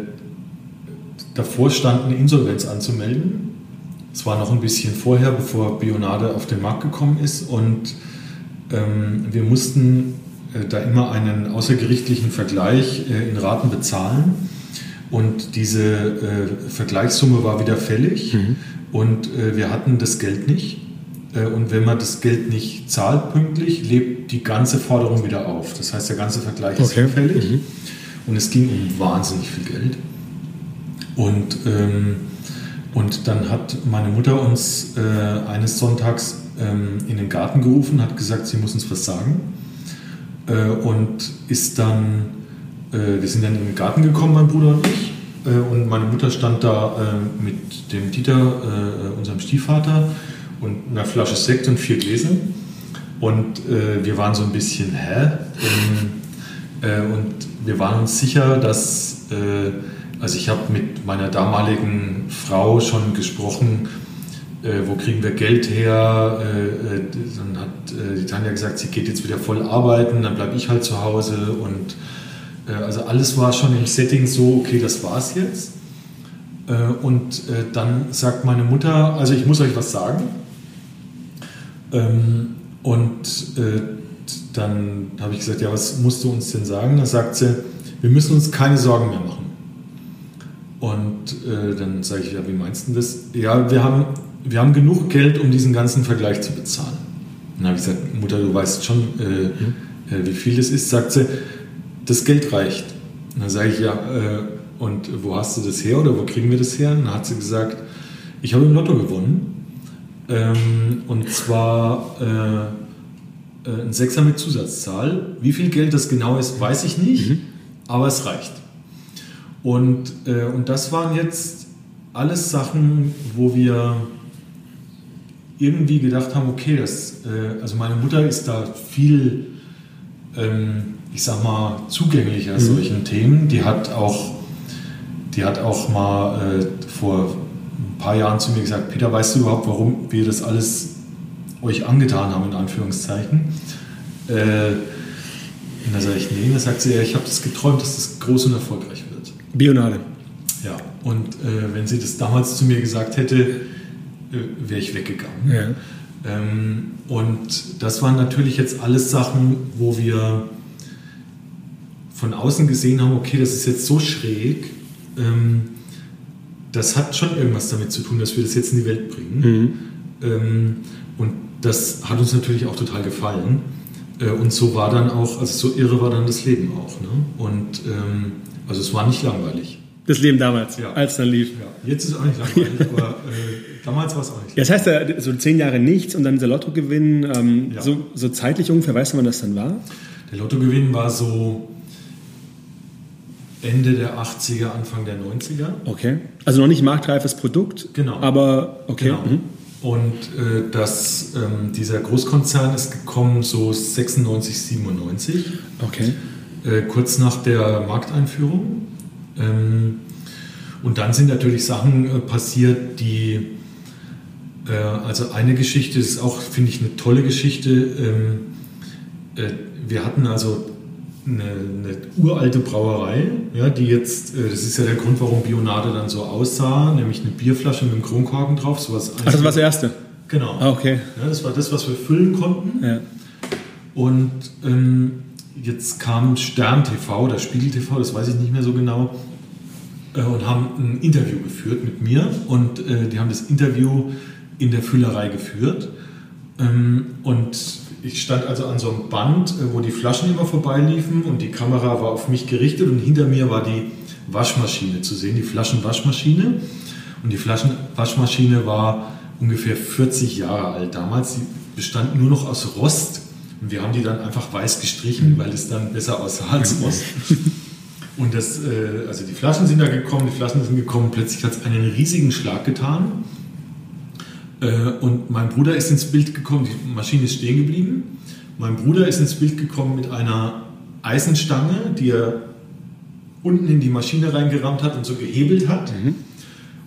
davor stand, eine Insolvenz anzumelden. Es war noch ein bisschen vorher, bevor Bionade auf den Markt gekommen ist. Und ähm, wir mussten äh, da immer einen außergerichtlichen Vergleich äh, in Raten bezahlen. Und diese äh, Vergleichssumme war wieder fällig mhm. und äh, wir hatten das Geld nicht. Äh, und wenn man das Geld nicht zahlt pünktlich, lebt die ganze Forderung wieder auf. Das heißt, der ganze Vergleich ist okay. fällig. Mhm. Und es ging um wahnsinnig viel Geld. Und, ähm, und dann hat meine Mutter uns äh, eines Sonntags ähm, in den Garten gerufen, hat gesagt, sie muss uns was sagen. Äh, und ist dann, äh, wir sind dann in den Garten gekommen, mein Bruder und ich. Äh, und meine Mutter stand da äh, mit dem Dieter, äh, unserem Stiefvater, und einer Flasche Sekt und vier Gläsern. Und wir waren so ein bisschen, hä? Ähm, und wir waren uns sicher, dass, also ich habe mit meiner damaligen Frau schon gesprochen, äh, wo kriegen wir Geld her? Äh, äh dann hat äh, die Tanja gesagt, sie geht jetzt wieder voll arbeiten, dann bleibe ich halt zu Hause. Und äh, also alles war schon im Setting so, okay, das war's jetzt. Äh, und dann sagt meine Mutter, also ich muss euch was sagen. Ähm, und dann habe ich gesagt, ja, was musst du uns denn sagen? Dann sagt sie, wir müssen uns keine Sorgen mehr machen. Und äh, dann sage ich, ja, wie meinst du das? Ja, wir haben wir haben genug Geld, um diesen ganzen Vergleich zu bezahlen. Dann habe ich gesagt, Mutter, du weißt schon, äh, mhm. äh, wie viel das ist. Sagt sie, das Geld reicht. dann sage ich, ja, äh, und wo hast du das her oder wo kriegen wir das her? dann hat sie gesagt, ich habe im Lotto gewonnen. Ähm, und zwar äh, ein Sechser mit Zusatzzahl. Wie viel Geld das genau ist, weiß ich nicht, mhm. aber es reicht. Und, äh, und das waren jetzt alles Sachen, wo wir irgendwie gedacht haben, okay, das, äh, also meine Mutter ist da viel, ähm, ich sag mal, zugänglicher mhm. solchen Themen. Die hat auch, die hat auch mal äh, vor ein paar Jahren zu mir gesagt, Peter, weißt du überhaupt, warum wir das alles euch angetan haben, in Anführungszeichen? Äh, und da sage ich, nee, da sagt sie, ja, ich habe das geträumt, dass das groß und erfolgreich wird. Bionade. Ja, und äh, wenn sie das damals zu mir gesagt hätte, äh, wäre ich weggegangen. Ja. Ähm, und das waren natürlich jetzt alles Sachen, wo wir von außen gesehen haben, okay, das ist jetzt so schräg, ähm, das hat schon irgendwas damit zu tun, dass wir das jetzt in die Welt bringen. Mhm. Ähm, und das hat uns natürlich auch total gefallen. Äh, und so war dann auch, also so irre war dann das Leben auch. Ne? Und ähm, also es war nicht langweilig. Das Leben damals, ja. als es dann lief. Ja. Jetzt ist es auch nicht langweilig, (laughs) aber äh, Damals war es auch nicht. Ja, das heißt, ja, so zehn Jahre nichts und dann dieser Lottogewinn, ähm, ja. so, so zeitlich ungefähr, weißt du, wann das dann war? Der Lottogewinn war so Ende der 80er, Anfang der 90er. Okay. Also noch nicht marktreifes Produkt. Genau. Aber okay. Genau. Mhm. Und äh, das, ähm, dieser Großkonzern ist gekommen so 96, 97. Okay. Äh, kurz nach der Markteinführung. Ähm, und dann sind natürlich Sachen äh, passiert, die äh, also eine Geschichte ist auch, finde ich, eine tolle Geschichte. Ähm, äh, wir hatten also eine, eine, uralte Brauerei, ja, die jetzt, äh, das ist ja der Grund, warum Bionade dann so aussah, nämlich eine Bierflasche mit einem Kronkorken drauf. Sowas Ach, das war das erste? Genau. Ah, okay. Ja, das war das, was wir füllen konnten. Ja. Und ähm, jetzt kam Stern TV oder Spiegel TV, das weiß ich nicht mehr so genau, äh, und haben ein Interview geführt mit mir. Und äh, die haben das Interview in der Füllerei geführt. Ähm, und ich stand also an so einem Band, äh, wo die Flaschen immer vorbeiliefen und die Kamera war auf mich gerichtet und hinter mir war die Waschmaschine zu sehen, die Flaschenwaschmaschine. Und die Flaschenwaschmaschine war ungefähr 40 Jahre alt damals. Sie bestand nur noch aus Rost und wir haben die dann einfach weiß gestrichen, weil es dann besser aussah als Rost. Und das, äh, also die Flaschen sind da gekommen, die Flaschen sind gekommen, plötzlich hat es einen riesigen Schlag getan und mein Bruder ist ins Bild gekommen, die Maschine ist stehen geblieben. Mein Bruder ist ins Bild gekommen mit einer Eisenstange, die er unten in die Maschine reingerammt hat und so gehebelt hat. Mhm.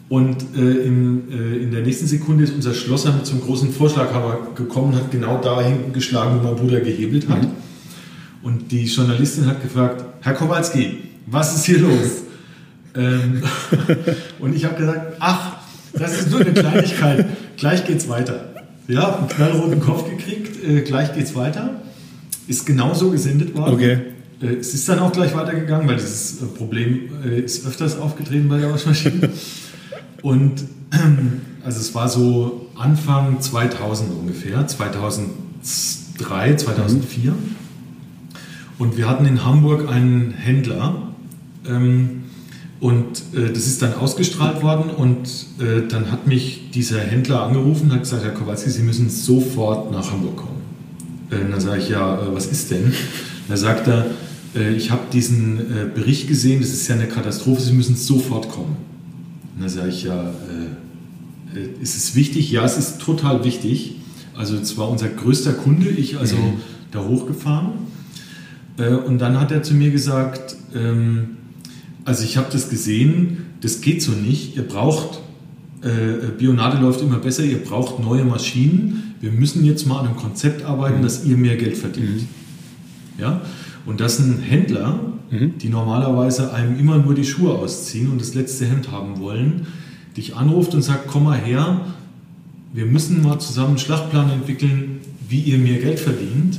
Und äh, in, äh, in der nächsten Sekunde ist unser Schlosser mit so einem großen Vorschlaghammer gekommen, hat genau dahin geschlagen, wo mein Bruder gehebelt hat. Mhm. Und die Journalistin hat gefragt, Herr Kowalski, was ist hier los? (laughs) ähm, (laughs) und ich habe gesagt, ach, das ist nur eine Kleinigkeit. gleich geht's weiter. Ja, einen knallroten Kopf gekriegt, äh, gleich geht's weiter. ist genauso gesendet worden. Okay. Äh, es ist dann auch gleich weitergegangen, weil dieses äh, Problem äh, ist öfters aufgetreten bei der Waschmaschine. Und (clears throat) also es war so Anfang 2000 ungefähr, 2003, 2004. Mhm. Und wir hatten in Hamburg einen Händler. Ähm, und äh, das ist dann ausgestrahlt worden und äh, dann hat mich dieser Händler angerufen und hat gesagt, Herr Kowalski, Sie müssen sofort nach Hamburg kommen. Äh, dann sage ich, ja, äh, was ist denn? (laughs) Da sagt er, äh, ich habe diesen äh, Bericht gesehen, das ist ja eine Katastrophe, Sie müssen sofort kommen. Und dann sage ich, ja, ist es wichtig? Ja, es ist total wichtig. Also es war unser größter Kunde, ich also mhm. da hochgefahren. und dann hat er zu mir gesagt, ähm, also ich habe das gesehen, das geht so nicht. Ihr braucht, äh, Bionade läuft immer besser, ihr braucht neue Maschinen. Wir müssen jetzt mal an einem Konzept arbeiten, mhm. dass ihr mehr Geld verdient. Mhm. Ja? Und das sind Händler, mhm. die normalerweise einem immer nur die Schuhe ausziehen und das letzte Hemd haben wollen, dich anruft und sagt, komm mal her, wir müssen mal zusammen einen Schlachtplan entwickeln, wie ihr mehr Geld verdient.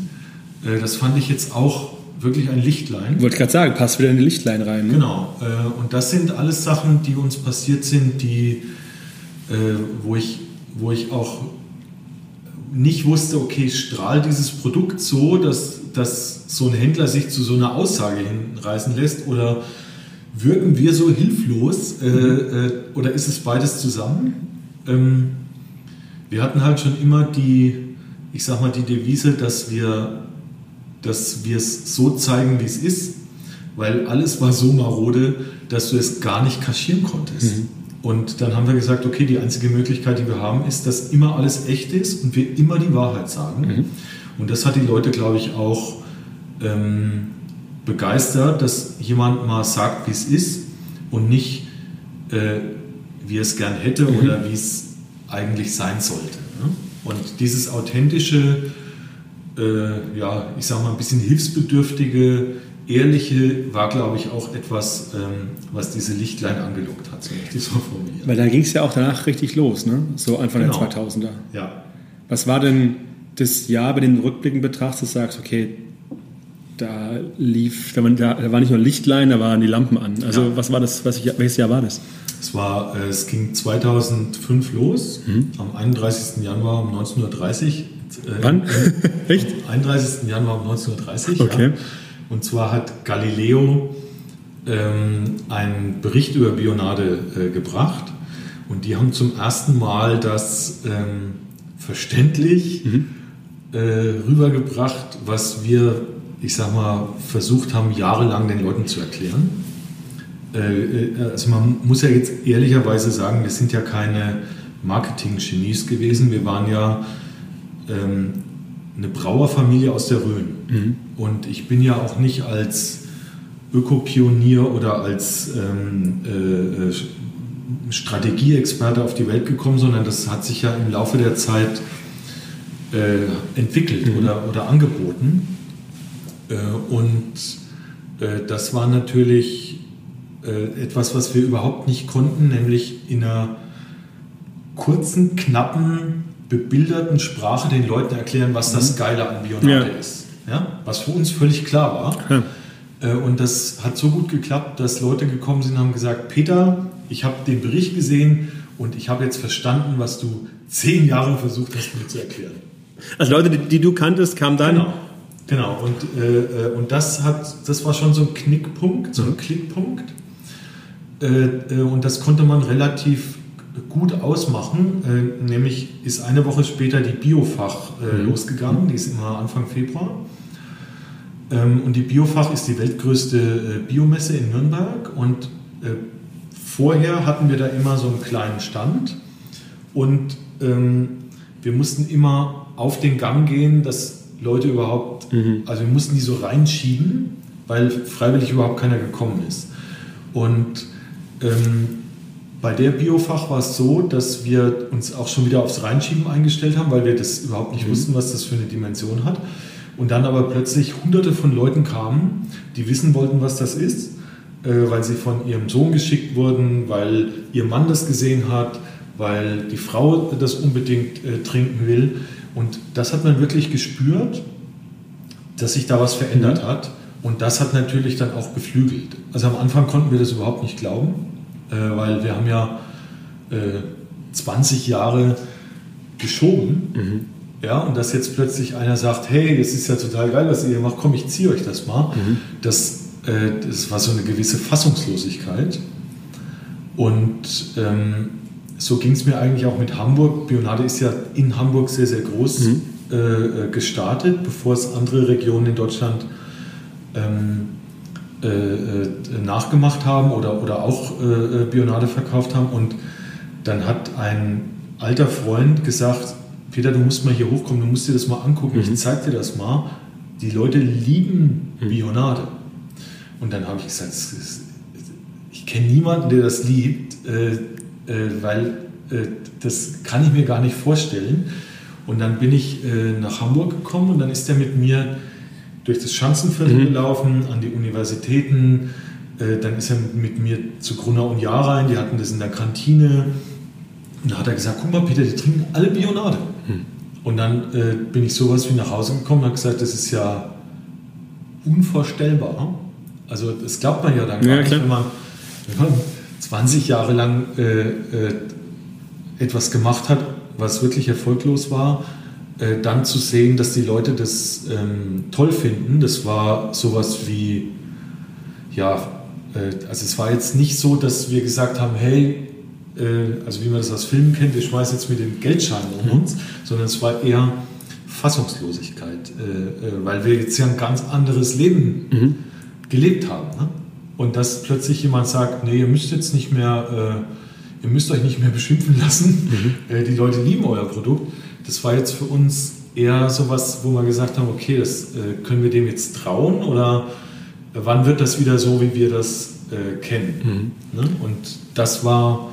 Äh, das fand ich jetzt auch wirklich ein Lichtlein. Wollte gerade sagen, passt wieder in die Lichtlein rein. Ne? Genau. Äh, und das sind alles Sachen, die uns passiert sind, die, äh, wo, ich, wo ich auch nicht wusste, okay, strahlt dieses Produkt so, dass, dass so ein Händler sich zu so einer Aussage hinreißen lässt oder wirken wir so hilflos äh, mhm. oder ist es beides zusammen? Ähm, wir hatten halt schon immer die, ich sag mal, die Devise, dass wir dass wir es so zeigen, wie es ist, weil alles war so marode, dass du es gar nicht kaschieren konntest. Mhm. Und dann haben wir gesagt, okay, die einzige Möglichkeit, die wir haben, ist, dass immer alles echt ist und wir immer die Wahrheit sagen. Mhm. Und das hat die Leute, glaube ich, auch ähm, begeistert, dass jemand mal sagt, wie es ist und nicht, äh, wie er es gern hätte mhm. oder wie es eigentlich sein sollte. Ne? Und dieses authentische, äh, ja, ich sag mal, ein bisschen hilfsbedürftige, ehrliche war, glaube ich, auch etwas, ähm, was diese Lichtlein angelockt hat, so möchte ich so formulieren. Weil dann ging es ja auch danach richtig los, ne? so Anfang genau. der 2000er. Ja. Was war denn das Jahr, bei den Rückblicken betrachtest, sagst, okay, da lief, da, da war nicht nur Lichtlein, da waren die Lampen an. Also ja. was war das, was ich, welches Jahr war das? Es, war, äh, es ging 2005 los, mhm. am 31. Januar um 1930 äh, Wann? (laughs) Echt? Am 31. Januar 1930. Okay. Ja. Und zwar hat Galileo ähm, einen Bericht über Bionade äh, gebracht und die haben zum ersten Mal das ähm, verständlich mhm. äh, rübergebracht, was wir, ich sag mal, versucht haben, jahrelang den Leuten zu erklären. Äh, äh, also man muss ja jetzt ehrlicherweise sagen, wir sind ja keine Marketing-Genies gewesen. Wir waren ja ähm, eine Brauerfamilie aus der Rhön. Mhm. Und ich bin ja auch nicht als Ökopionier oder als ähm, äh, äh, Strategieexperte auf die Welt gekommen, sondern das hat sich ja im Laufe der Zeit äh, entwickelt mhm. oder, oder angeboten. Äh, und äh, das war natürlich äh, etwas, was wir überhaupt nicht konnten, nämlich in einer kurzen, knappen bebilderten Sprache den Leuten erklären, was das mhm. Geile an Bionade ja. ist. Ja? Was für uns völlig klar war. Ja. Äh, und das hat so gut geklappt, dass Leute gekommen sind und haben gesagt, Peter, ich habe den Bericht gesehen und ich habe jetzt verstanden, was du zehn Jahre versucht hast, mir zu erklären. Also Leute, die, die du kanntest, kamen dann... Genau. Genau, und, äh, äh, und das, hat, das war schon so ein Knickpunkt, so ein mhm. Klickpunkt. Äh, äh, und das konnte man relativ gut ausmachen. Äh, nämlich ist eine Woche später die Biofach äh, mhm. losgegangen, die ist immer Anfang Februar. Ähm, und die Biofach ist die weltgrößte äh, Biomesse in Nürnberg. Und äh, vorher hatten wir da immer so einen kleinen Stand. Und ähm, wir mussten immer auf den Gang gehen, dass Leute überhaupt, mhm. also wir mussten die so reinschieben, weil freiwillig überhaupt keiner gekommen ist. Und ähm, bei der Biofach war es so, dass wir uns auch schon wieder aufs Reinschieben eingestellt haben, weil wir das überhaupt nicht mhm. wussten, was das für eine Dimension hat. Und dann aber plötzlich hunderte von Leuten kamen, die wissen wollten, was das ist, äh, weil sie von ihrem Sohn geschickt wurden, weil ihr Mann das gesehen hat, weil die Frau das unbedingt äh, trinken will. Und das hat man wirklich gespürt, dass sich da was verändert mhm. hat. Und das hat natürlich dann auch beflügelt. Also am Anfang konnten wir das überhaupt nicht glauben, weil wir haben ja äh, 20 Jahre geschoben. Mhm. Ja, und dass jetzt plötzlich einer sagt, hey, das ist ja total geil, was ihr hier macht, komm, ich ziehe euch das mal. Mhm. Das, äh, das war so eine gewisse Fassungslosigkeit. Und ähm, so ging es mir eigentlich auch mit Hamburg. Bionade ist ja in Hamburg sehr, sehr groß mhm. äh, äh gestartet, bevor es andere Regionen in Deutschland ähm, äh, äh, nachgemacht haben oder, oder auch äh, äh, Bionade verkauft haben. Und dann hat ein alter Freund gesagt, Peter, du musst mal hier hochkommen, du musst dir das mal angucken, mhm. ich zeig dir das mal. Die Leute lieben mhm. Bionade. Und dann habe ich gesagt, ich kenne niemanden, der das liebt, äh, äh, weil äh, das kann ich mir gar nicht vorstellen. Und dann bin ich äh, nach Hamburg gekommen und dann ist er mit mir durch das Schanzenviertel mhm. gelaufen, an die Universitäten. Äh, dann ist er mit mir zu Gruner und Jahr rein, die hatten das in der Kantine. Und da hat er gesagt, guck mal Peter, die trinken alle Bionade. Mhm. Und dann äh, bin ich sowas wie nach Hause gekommen und habe gesagt, das ist ja unvorstellbar. Also das glaubt man ja dann gar ja, nicht, wenn man, wenn man 20 Jahre lang äh, äh, etwas gemacht hat, was wirklich erfolglos war äh, dann zu sehen, dass die Leute das ähm, toll finden, das war sowas wie, ja, äh, also es war jetzt nicht so, dass wir gesagt haben, hey, äh, also wie man das aus Filmen kennt, wir schmeißen jetzt mit den Geldscheinen um mhm. uns, sondern es war eher Fassungslosigkeit, äh, äh, weil wir jetzt ja ein ganz anderes Leben mhm. gelebt haben. Ne? Und dass plötzlich jemand sagt, nee, ihr müsst jetzt nicht mehr, ihr müsst euch nicht mehr beschimpfen lassen, mhm. die Leute lieben euer Produkt das war jetzt für uns eher so was, wo wir gesagt haben, okay, das äh, können wir dem jetzt trauen oder wann wird das wieder so, wie wir das äh, kennen? Mhm. Ne? Und das war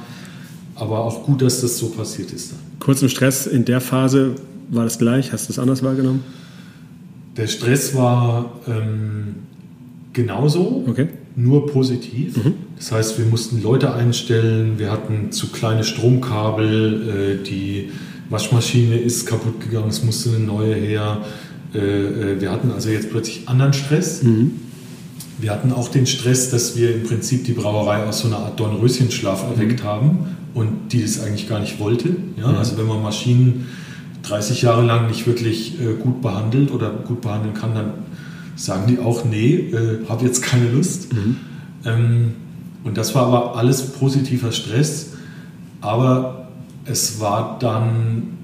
aber auch gut, dass das so passiert ist. Kurz im Stress in der Phase war das gleich? Hast du es anders wahrgenommen? Der Stress war ähm, genauso, okay. nur positiv. Mhm. Das heißt, wir mussten Leute einstellen, wir hatten zu kleine Stromkabel, äh, die Waschmaschine ist kaputt gegangen, es musste eine neue her. Äh, äh, wir hatten also jetzt plötzlich anderen Stress. Mhm. Wir hatten auch den Stress, dass wir im Prinzip die Brauerei aus so einer Art Dornröschenschlaf mhm. erweckt haben und die das eigentlich gar nicht wollte. Ja? Mhm. Also wenn man Maschinen 30 Jahre lang nicht wirklich äh, gut behandelt oder gut behandeln kann, dann sagen die auch, nee, äh, habe jetzt keine Lust. Mhm. Ähm, und das war aber alles positiver Stress. Aber es war dann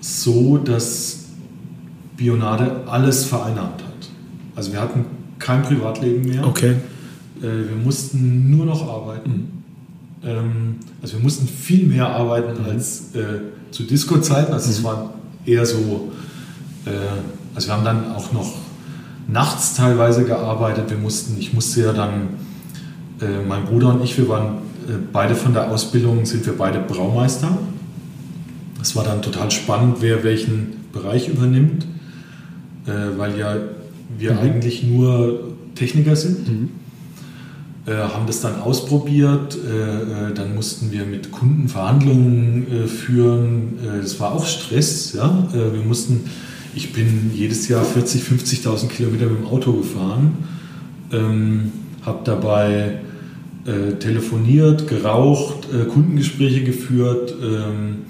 so, dass Bionade alles vereinnahmt hat. Also wir hatten kein Privatleben mehr. Okay. Äh, wir mussten nur noch arbeiten. Mhm. Ähm, also wir mussten viel mehr arbeiten mhm. als äh, zu Disco-Zeiten. Also es mhm. war eher so, äh, also wir haben dann auch noch nachts teilweise gearbeitet. Wir mussten, ich musste ja dann, mein Bruder und ich, wir waren beide von der Ausbildung, sind wir beide Braumeister. Es war dann total spannend, wer welchen Bereich übernimmt, äh, weil ja wir mhm. eigentlich nur Techniker sind. Mhm. Äh, haben das dann ausprobiert, äh, äh dann mussten wir mit Kunden Verhandlungen äh, führen. Äh, war auch Stress. Ja? wir mussten, ich bin jedes Jahr 40.000, 50.000 Kilometer mit dem Auto gefahren, ähm, habe dabei telefoniert, geraucht, Kundengespräche geführt. Ähm, äh,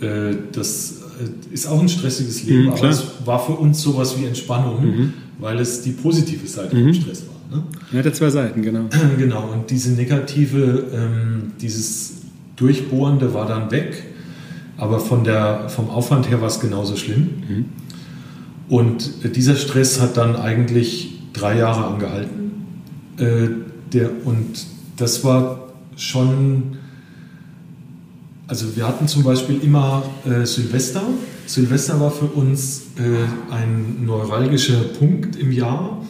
das äh, ist auch ein stressiges Leben, mhm, aber es war für uns sowas wie Entspannung, mhm. weil es die positive Seite mhm. vom Stress war. Ne? Ja, der zwei Seiten, genau. (clears throat) Genau, und diese negative, ähm, dieses Durchbohrende war dann weg, aber von der, vom Aufwand her war es genauso schlimm. Mhm. Und äh, dieser Stress hat dann eigentlich drei Jahre angehalten. Äh, der, und das war schon also wir hatten zum Beispiel immer äh, Silvester. Silvester war für uns äh, ein neuralgischer Punkt im Jahr,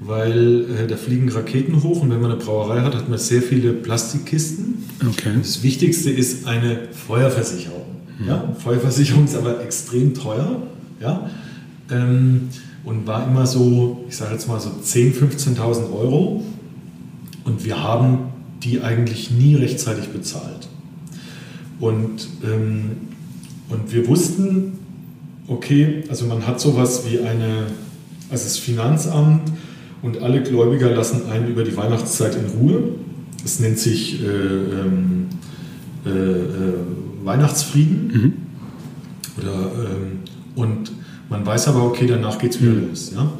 weil äh, da fliegen Raketen hoch und wenn man eine Brauerei hat, hat man sehr viele Plastikkisten. Okay. das Wichtigste ist eine Feuerversicherung. Mhm. Ja? Feuerversicherung ist aber extrem teuer. Ja? Ähm, und war immer so, ich sage jetzt mal so 10.000, 15.000 Euro. Und wir haben die eigentlich nie rechtzeitig bezahlt. Und, ähm, und wir wussten, okay, also man hat sowas wie eine also das Finanzamt und alle Gläubiger lassen einen über die Weihnachtszeit in Ruhe. Das nennt sich äh, ähm, äh, äh, Weihnachtsfrieden. Mhm. Oder, ähm, und man weiß aber, okay, danach geht es wieder mhm. los. Ja?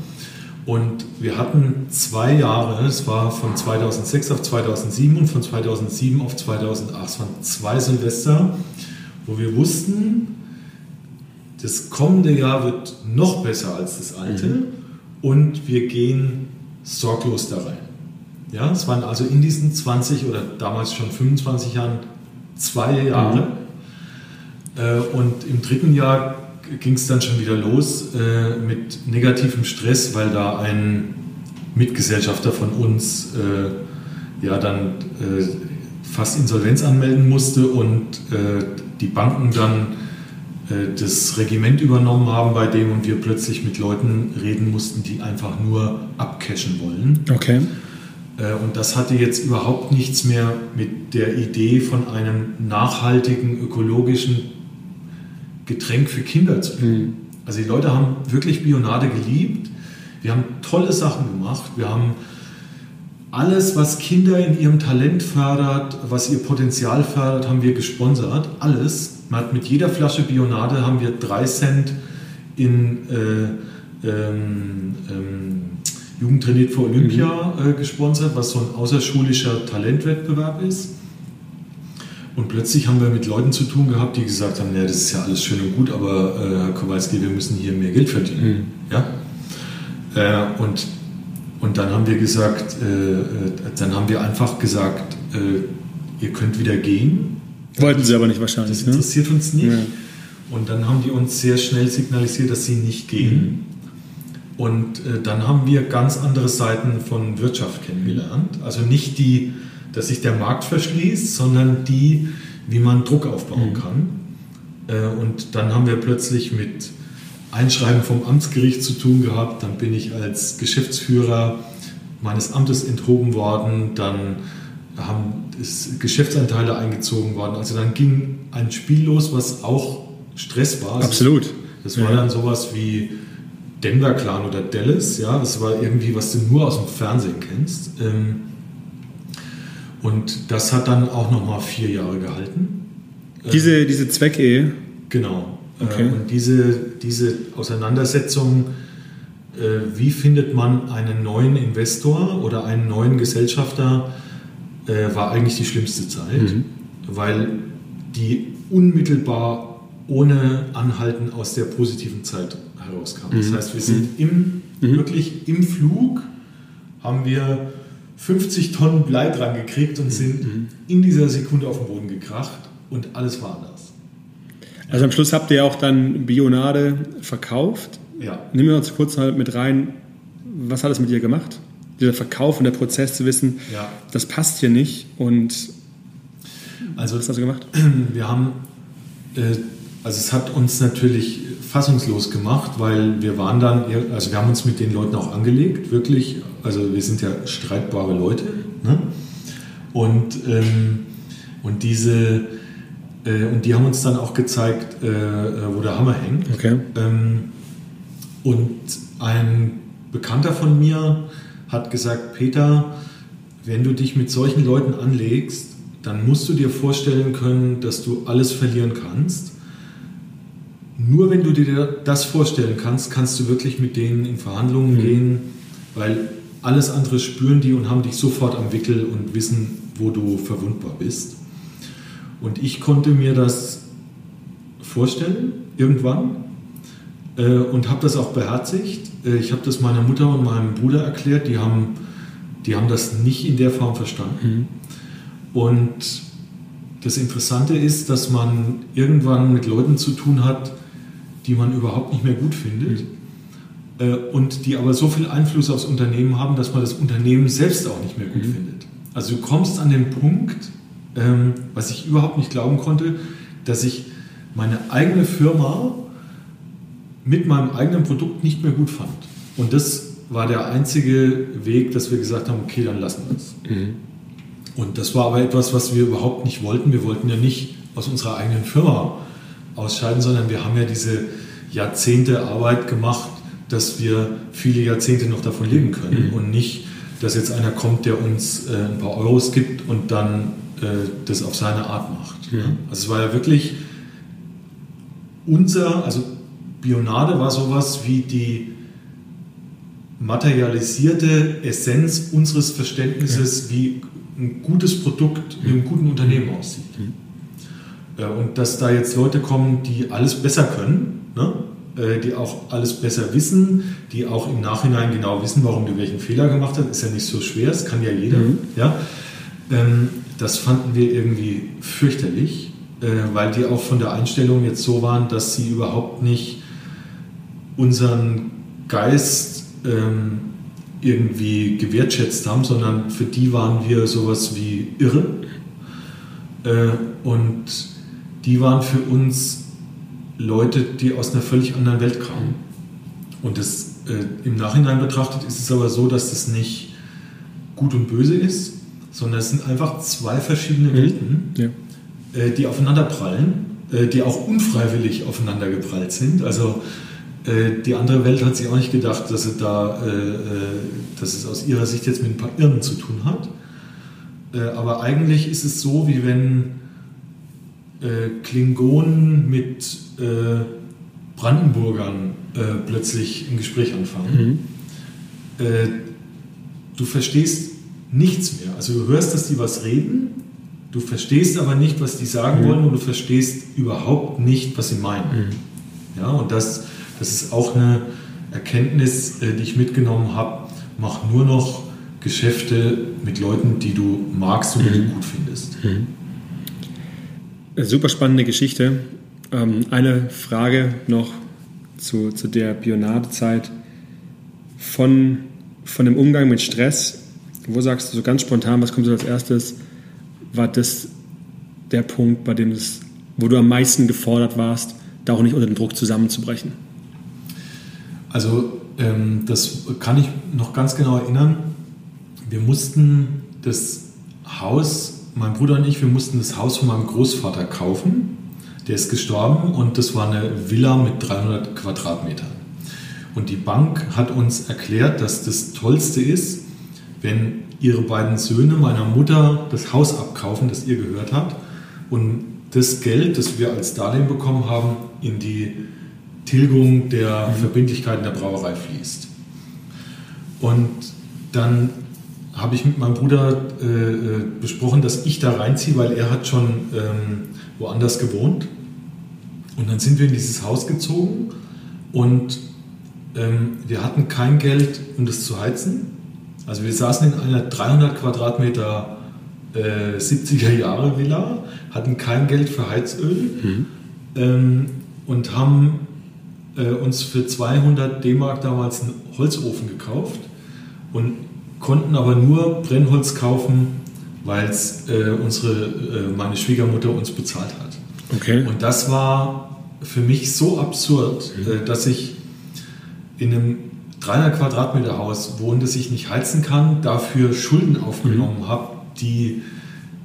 Und wir hatten zwei Jahre, es war von 2006 auf 2007 und von 2007 auf 2008. Es waren zwei Silvester, wo wir wussten, das kommende Jahr wird noch besser als das alte mhm. und wir gehen sorglos da rein. Ja, es waren also in diesen 20 oder damals schon 25 Jahren zwei Jahre. Mhm. Äh, und im dritten Jahr ging es dann schon wieder los äh, mit negativem Stress, weil da ein Mitgesellschafter von uns äh, ja dann äh, fast Insolvenz anmelden musste und äh, die Banken dann äh, das Regiment übernommen haben bei dem und wir plötzlich mit Leuten reden mussten, die einfach nur abcashen wollen. Okay. Und das hatte jetzt überhaupt nichts mehr mit der Idee von einem nachhaltigen, ökologischen Getränk für Kinder zu tun. Mhm. Also die Leute haben wirklich Bionade geliebt. Wir haben tolle Sachen gemacht. Wir haben alles, was Kinder in ihrem Talent fördert, was ihr Potenzial fördert, haben wir gesponsert. Alles. Man hat mit jeder Flasche Bionade haben wir drei Cent in äh, ähm, ähm, Jugend trainiert für Olympia mhm. äh, gesponsert, was so ein außerschulischer Talentwettbewerb ist. Und plötzlich haben wir mit Leuten zu tun gehabt, die gesagt haben, ja, das ist ja alles schön und gut, aber äh, Herr Kowalski, wir müssen hier mehr Geld verdienen. Mhm. Ja? Äh, und, und dann haben wir gesagt, äh, äh dann haben wir einfach gesagt, äh, ihr könnt wieder gehen. Wollten sie aber nicht wahrscheinlich. Das ne? interessiert ne? uns nicht. Ja. Und dann haben die uns sehr schnell signalisiert, dass sie nicht gehen. Mhm. Und äh, dann haben wir ganz andere Seiten von Wirtschaft kennengelernt. Also nicht die dass sich der Markt verschließt, sondern die, wie man Druck aufbauen mhm. kann. Äh, und dann haben wir plötzlich mit Einschreiben vom Amtsgericht zu tun gehabt. Dann bin ich als Geschäftsführer meines Amtes enthoben worden. Dann haben Geschäftsanteile eingezogen worden. Also dann ging ein Spiel los, was auch Stress war. Absolut. Das war ja. dann sowas wie Denver Clan oder Dallas. Ja, das war irgendwie, was du nur aus dem Fernsehen kennst. Ähm, und das hat dann auch nochmal vier Jahre gehalten. Diese, äh, diese Zweckehe? Genau. Äh, okay. Und diese, diese Auseinandersetzung, äh, wie findet man einen neuen Investor oder einen neuen Gesellschafter, war eigentlich die schlimmste Zeit, mhm. weil die unmittelbar ohne Anhalten aus der positiven Zeit herauskam. Mhm. Das heißt, wir sind mhm. im, mhm. wirklich im Flug, haben wir 50 Tonnen Blei dran gekriegt und sind mhm. in dieser Sekunde auf den Boden gekracht und alles war anders. Also am Schluss habt ihr auch dann Bionade verkauft. Ja. Nimm mir uns kurz mal mit rein, was hat es mit dir gemacht? Dieser Verkauf und der Prozess zu wissen, ja. das passt hier nicht und also, was hast du gemacht? (clears throat) Wir haben, äh, also es hat uns natürlich fassungslos gemacht, weil wir waren dann, also wir haben uns mit den Leuten auch angelegt, wirklich also wir sind ja streitbare Leute. Ne? Und, ähm, und diese äh, und die haben uns dann auch gezeigt, äh, wo der Hammer hängt. Okay. Ähm, und ein Bekannter von mir hat gesagt, Peter, wenn du dich mit solchen Leuten anlegst, dann musst du dir vorstellen können, dass du alles verlieren kannst. Nur wenn du dir das vorstellen kannst, kannst du wirklich mit denen in Verhandlungen mhm. gehen, weil alles andere spüren die und haben dich sofort am Wickel und wissen, wo du verwundbar bist. Und ich konnte mir das vorstellen, irgendwann, äh, und habe das auch beherzigt. Äh, ich habe das meiner Mutter und meinem Bruder erklärt, die haben, die haben das nicht in der Form verstanden. Mhm. Und das Interessante ist, dass man irgendwann mit Leuten zu tun hat, die man überhaupt nicht mehr gut findet. Mhm äh, und die aber so viel Einfluss aufs Unternehmen haben, dass man das Unternehmen selbst auch nicht mehr gut mhm. findet. Also du kommst an den Punkt, ähm, was ich überhaupt nicht glauben konnte, dass ich meine eigene Firma mit meinem eigenen Produkt nicht mehr gut fand. Und das war der einzige Weg, dass wir gesagt haben, okay, dann lassen wir es. Mhm. Und das war aber etwas, was wir überhaupt nicht wollten. Wir wollten ja nicht aus unserer eigenen Firma ausscheiden, sondern wir haben ja diese Jahrzehnte Arbeit gemacht, dass wir viele Jahrzehnte noch davon leben können mhm. und nicht, dass jetzt einer kommt, der uns äh, ein paar Euros gibt und dann äh, das auf seine Art macht. Mhm. Also es war ja wirklich unser, also Bionade war sowas wie die materialisierte Essenz unseres Verständnisses, ja. wie ein gutes Produkt mit einem guten Unternehmen aussieht. Mhm. Äh, und dass da jetzt Leute kommen, die alles besser können, ne? Äh, die auch alles besser wissen, die auch im Nachhinein genau wissen, warum du welchen Fehler gemacht hast, ist ja nicht so schwer, das kann ja jeder. Mhm. Ja? Ähm, das fanden wir irgendwie fürchterlich, äh, weil die auch von der Einstellung jetzt so waren, dass sie überhaupt nicht unseren Geist ähm, irgendwie gewertschätzt haben, sondern für die waren wir sowas wie irre. und die waren für uns Leute, die aus einer völlig anderen Welt kamen. Und das, äh, im Nachhinein betrachtet ist es aber so, dass das nicht gut und böse ist, sondern es sind einfach zwei verschiedene mhm. Welten, ja. äh, die aufeinander prallen, äh, die auch unfreiwillig aufeinander geprallt sind. Also äh, die andere Welt hat sich auch nicht gedacht, dass, sie da, äh, äh, dass es aus ihrer Sicht jetzt mit ein paar Irren zu tun hat. aber eigentlich ist es so, wie wenn äh, Klingonen mit äh, Brandenburgern äh, plötzlich ein Gespräch anfangen. Mhm. Äh, du verstehst nichts mehr. Also du hörst, dass die was reden, du verstehst aber nicht, was die sagen mhm. wollen und du verstehst überhaupt nicht, was sie meinen. Mhm. Ja, und das, das ist auch eine Erkenntnis, äh, die ich mitgenommen habe. Mach nur noch Geschäfte mit Leuten, die du magst und die du mhm. gut findest. Super spannende Geschichte. Ähm, eine Frage noch zu, zu der Bionade-Zeit. Von, von dem Umgang mit Stress, wo sagst du so ganz spontan, was kommt so als erstes? War das der Punkt, bei dem es, wo du am meisten gefordert warst, da auch nicht unter dem Druck zusammenzubrechen? Also ähm, das kann ich noch ganz genau erinnern. Wir mussten das Haus mein Bruder und ich, wir mussten das Haus von meinem Großvater kaufen. Der ist gestorben und das war eine Villa mit 300 Quadratmetern. Und die Bank hat uns erklärt, dass das Tollste ist, wenn ihre beiden Söhne meiner Mutter das Haus abkaufen, das ihr gehört hat, und das Geld, das wir als Darlehen bekommen haben, in die Tilgung der mhm. Verbindlichkeiten der Brauerei fließt. Und dann habe ich mit meinem Bruder äh, äh, besprochen, dass ich da reinziehe, weil er hat schon ähm, woanders gewohnt. Und dann sind wir in dieses Haus gezogen und ähm, wir hatten kein Geld, um das zu heizen. Also wir saßen in einer 300 Quadratmeter äh, 70er Jahre Villa, hatten kein Geld für Heizöl mhm. ähm, und haben äh, uns für 200 D-Mark damals einen Holzofen gekauft. Und konnten aber nur Brennholz kaufen, weil es äh, unsere, äh, meine Schwiegermutter uns bezahlt hat. Okay. Und das war für mich so absurd, mhm. äh, dass ich in einem 300 Quadratmeter Haus wohne, das ich nicht heizen kann, dafür Schulden aufgenommen mhm. habe, die,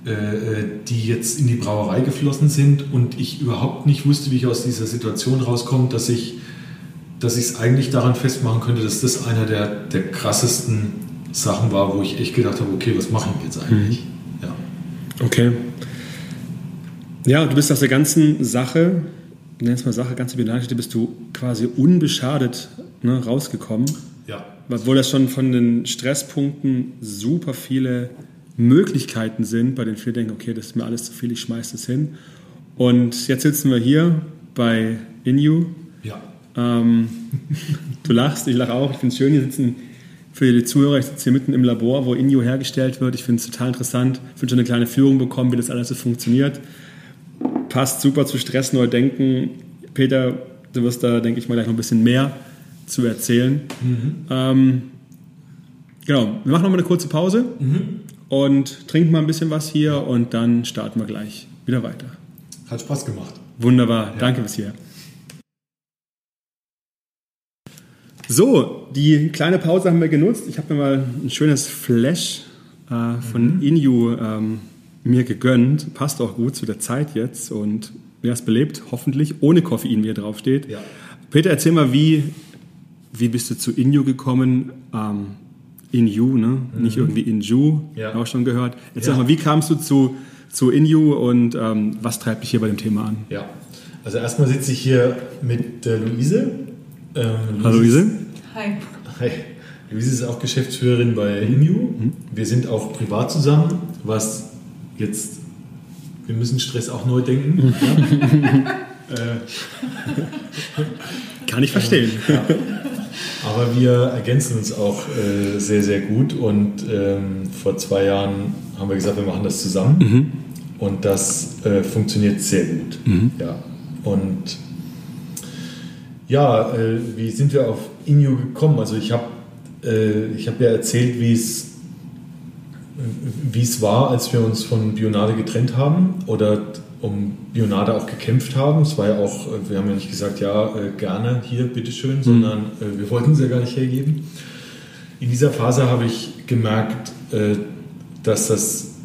äh, äh, die jetzt in die Brauerei geflossen sind und ich überhaupt nicht wusste, wie ich aus dieser Situation rauskomme, dass ich dass ich es eigentlich daran festmachen könnte, dass das einer der, der krassesten Sachen war, wo ich echt gedacht habe, okay, was mache ich jetzt eigentlich? Mhm. Ja. Okay. Ja, du bist aus der ganzen Sache, nennst mal Sache, ganze Bilanzgeschichte, bist du quasi unbeschadet ne, rausgekommen. Ja. Obwohl das schon von den Stresspunkten super viele Möglichkeiten sind, bei denen viele denken, okay, das ist mir alles zu viel, ich schmeiße das hin. Und jetzt sitzen wir hier bei Inu. Ja. Ähm, (laughs) du lachst, ich lache auch. Ich finde es schön, hier sitzen für die Zuhörer, ich sitze hier mitten im Labor, wo Inyo hergestellt wird. Ich finde es total interessant. Ich will schon eine kleine Führung bekommen, wie das alles so funktioniert. Passt super zu Stress, neu denken. Peter, du wirst da, denke ich mal, gleich noch ein bisschen mehr zu erzählen. Mhm. Ähm, genau, wir machen noch mal eine kurze Pause mhm. und trinken mal ein bisschen was hier und dann starten wir gleich wieder weiter. Hat Spaß gemacht. Wunderbar, ja. danke bis hierher. So, die kleine Pause haben wir genutzt. Ich habe mir mal ein schönes Flash äh, von mhm. Inu ähm, mir gegönnt. Passt auch gut zu der Zeit jetzt und mir es belebt, hoffentlich ohne Koffein, wie hier draufsteht. Ja. Peter, erzähl mal, wie, wie bist du zu Inju gekommen? Ähm, Inju, ne? Mhm. Nicht irgendwie Inju, ja. auch schon gehört. Jetzt ja. sag mal, wie kamst du zu, zu Inju und ähm, was treibt dich hier bei dem Thema an? Ja, also erstmal sitze ich hier mit äh, Luise. Ähm. Hallo Luise. Hi. Hi. Luise ist auch Geschäftsführerin bei Inju. Mhm. Wir sind auch privat zusammen, was jetzt, wir müssen Stress auch neu denken. Ja? (laughs) äh, Kann ich verstehen. (laughs) Ja. Aber wir ergänzen uns auch äh, sehr, sehr gut und ähm, vor zwei Jahren haben wir gesagt, wir machen das zusammen mhm. und das äh, funktioniert sehr gut. Mhm. Ja. Und ja, äh, wie sind wir auf Inyo gekommen? Also ich habe äh, hab ja erzählt, wie es wie es war, als wir uns von Bionade getrennt haben oder um Bionade auch gekämpft haben. Es war ja auch, wir haben ja nicht gesagt, ja, äh, gerne hier, bitteschön, mhm. sondern äh, wir wollten es ja gar nicht hergeben. In dieser Phase habe ich gemerkt, äh, dass das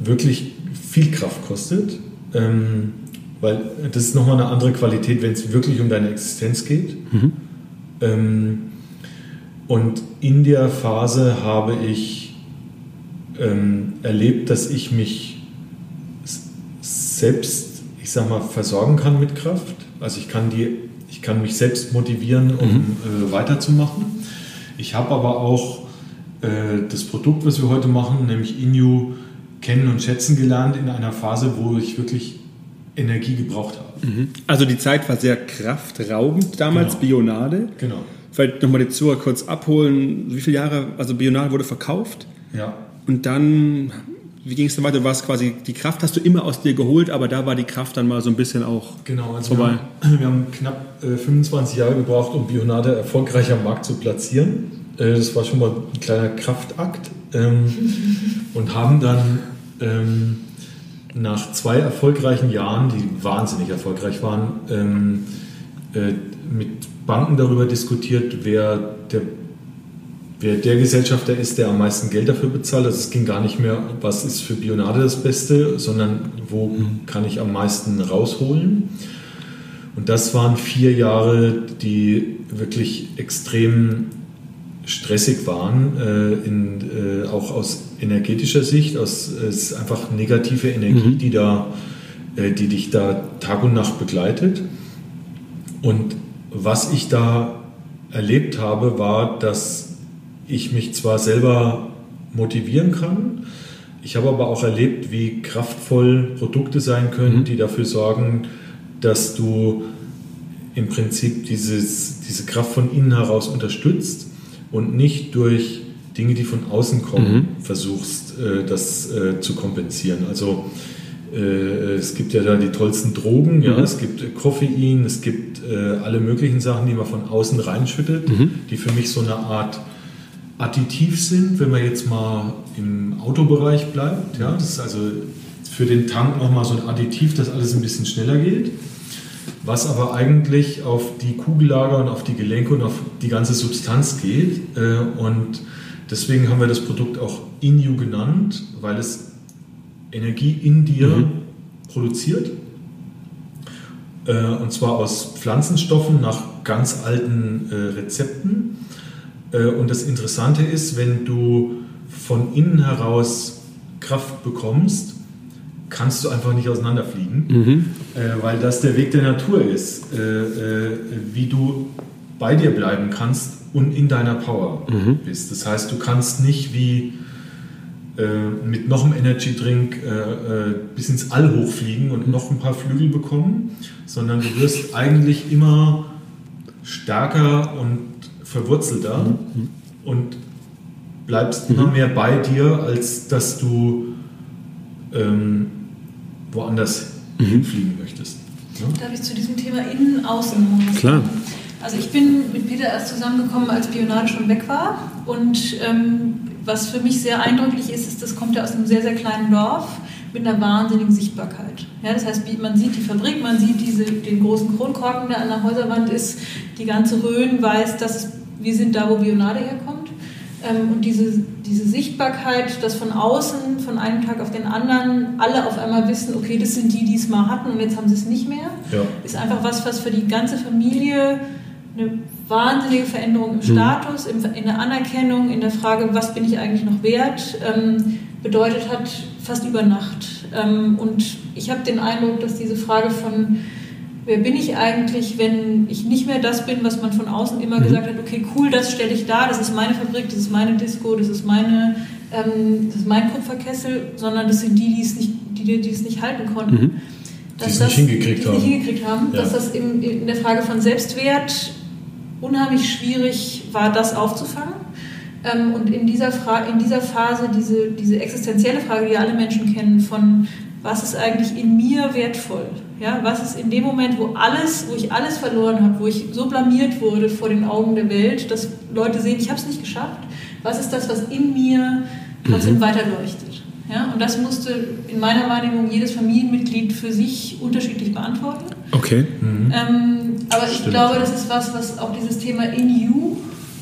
wirklich viel Kraft kostet, ähm, weil das ist nochmal eine andere Qualität, wenn es wirklich um deine Existenz geht. Mhm. Ähm, und in der Phase habe ich ähm, erlebt, dass ich mich selbst, ich sag mal, versorgen kann mit Kraft. Also ich kann, die, ich kann mich selbst motivieren, um mhm. äh, weiterzumachen. Ich habe aber auch äh, das Produkt, was wir heute machen, nämlich Inu, kennen und schätzen gelernt in einer Phase, wo ich wirklich Energie gebraucht habe. Mhm. Also die Zeit war sehr kraftraubend damals, genau. Bionade. Genau. Vielleicht nochmal die Zuhörer kurz abholen. Wie viele Jahre, also Bionade wurde verkauft? Ja. Und dann wie ging es dann weiter? Du warst quasi, die Kraft hast du immer aus dir geholt, aber da war die Kraft dann mal so ein bisschen auch genau, also vorbei. Wir haben, wir haben knapp äh, 25 Jahre gebraucht, um Bionade erfolgreich am Markt zu platzieren. Äh, das war schon mal ein kleiner Kraftakt. Ähm, (laughs) und haben dann ähm, nach zwei erfolgreichen Jahren, die wahnsinnig erfolgreich waren, ähm, äh, mit Banken darüber diskutiert, wer der wer der Gesellschafter ist, der am meisten Geld dafür bezahlt. Also es ging gar nicht mehr, was ist für Bionade das Beste, sondern wo mhm. kann ich am meisten rausholen. Und das waren vier Jahre, die wirklich extrem stressig waren, äh, in, äh, auch aus energetischer Sicht. Aus, es ist einfach negative Energie, mhm. die, da, äh, die dich da Tag und Nacht begleitet. Und was ich da erlebt habe, war, dass ich mich zwar selber motivieren kann, ich habe aber auch erlebt, wie kraftvoll Produkte sein können, mhm. die dafür sorgen, dass du im Prinzip dieses, diese Kraft von innen heraus unterstützt und nicht durch Dinge, die von außen kommen, mhm. versuchst, äh, das äh, zu kompensieren. Also äh, es gibt ja da die tollsten Drogen, ja, mhm. es gibt Koffein, es gibt alle möglichen Sachen, die man von außen reinschüttet, mhm. die für mich so eine Art additiv sind, wenn man jetzt mal im Autobereich bleibt. Ja, das ist also für den Tank nochmal so ein Additiv, dass alles ein bisschen schneller geht. Was aber eigentlich auf die Kugellager und auf die Gelenke und auf die ganze Substanz geht. Äh, und deswegen haben wir das Produkt auch Inu genannt, weil es Energie in dir mhm. produziert. Äh, und zwar aus Pflanzenstoffen nach ganz alten äh, Rezepten. Und das Interessante ist, wenn du von innen heraus Kraft bekommst, kannst du einfach nicht auseinanderfliegen, mhm. Äh, weil das der Weg der Natur ist, äh, wie du bei dir bleiben kannst und in deiner Power mhm. bist. Das heißt, du kannst nicht wie mit noch einem Energy Drink bis ins All hochfliegen und noch ein paar Flügel bekommen, sondern du wirst eigentlich immer stärker und verwurzelter mhm. und bleibst mhm. immer mehr bei dir, als dass du ähm, woanders mhm. hinfliegen möchtest. Ja? Darf ich zu diesem Thema Innen, Außen Klar. Also ich bin mit Peter erst zusammengekommen, als Bionade schon weg war. Und ähm, was für mich sehr eindrücklich ist, ist, das kommt ja aus einem sehr, sehr kleinen Dorf mit einer wahnsinnigen Sichtbarkeit. Ja, das heißt, man sieht die Fabrik, man sieht diese, den großen Kronkorken, der an der Häuserwand ist, die ganze Rhön weiß, dass wir sind da, wo Bionade herkommt. Ähm, und diese, diese Sichtbarkeit, dass von außen, von einem Tag auf den anderen, alle auf einmal wissen, okay, das sind die, die es mal hatten und jetzt haben sie es nicht mehr, ja. ist einfach was, was für die ganze Familie eine wahnsinnige Veränderung im Status, in der Anerkennung, in der Frage, was bin ich eigentlich noch wert, ähm, bedeutet hat, fast über Nacht. Ähm, und ich habe den Eindruck, dass diese Frage von, wer bin ich eigentlich, wenn ich nicht mehr das bin, was man von außen immer mhm. gesagt hat, okay, cool, das stelle ich da, das ist meine Fabrik, das ist meine Disco, das ist, meine, ähm, das ist mein Kupferkessel, sondern das sind die, die es nicht, die, die es nicht halten konnten. Mhm. Dass die es das, nicht hingekriegt die haben. Nicht hingekriegt haben ja. Dass das in, in der Frage von Selbstwert unheimlich schwierig war, das aufzufangen. Ähm, und in dieser, Fra in dieser Phase diese, diese existenzielle Frage, die alle Menschen kennen, von was ist eigentlich in mir wertvoll? Ja, was ist in dem Moment, wo alles, wo ich alles verloren habe, wo ich so blamiert wurde vor den Augen der Welt, dass Leute sehen, ich habe es nicht geschafft. Was ist das, was in mir trotzdem mhm. weiterleuchtet? Ja, und das musste in meiner Wahrnehmung jedes Familienmitglied für sich unterschiedlich beantworten. Okay. Mhm. Ähm, aber ich Stimmt. glaube, das ist was, was auch dieses Thema In You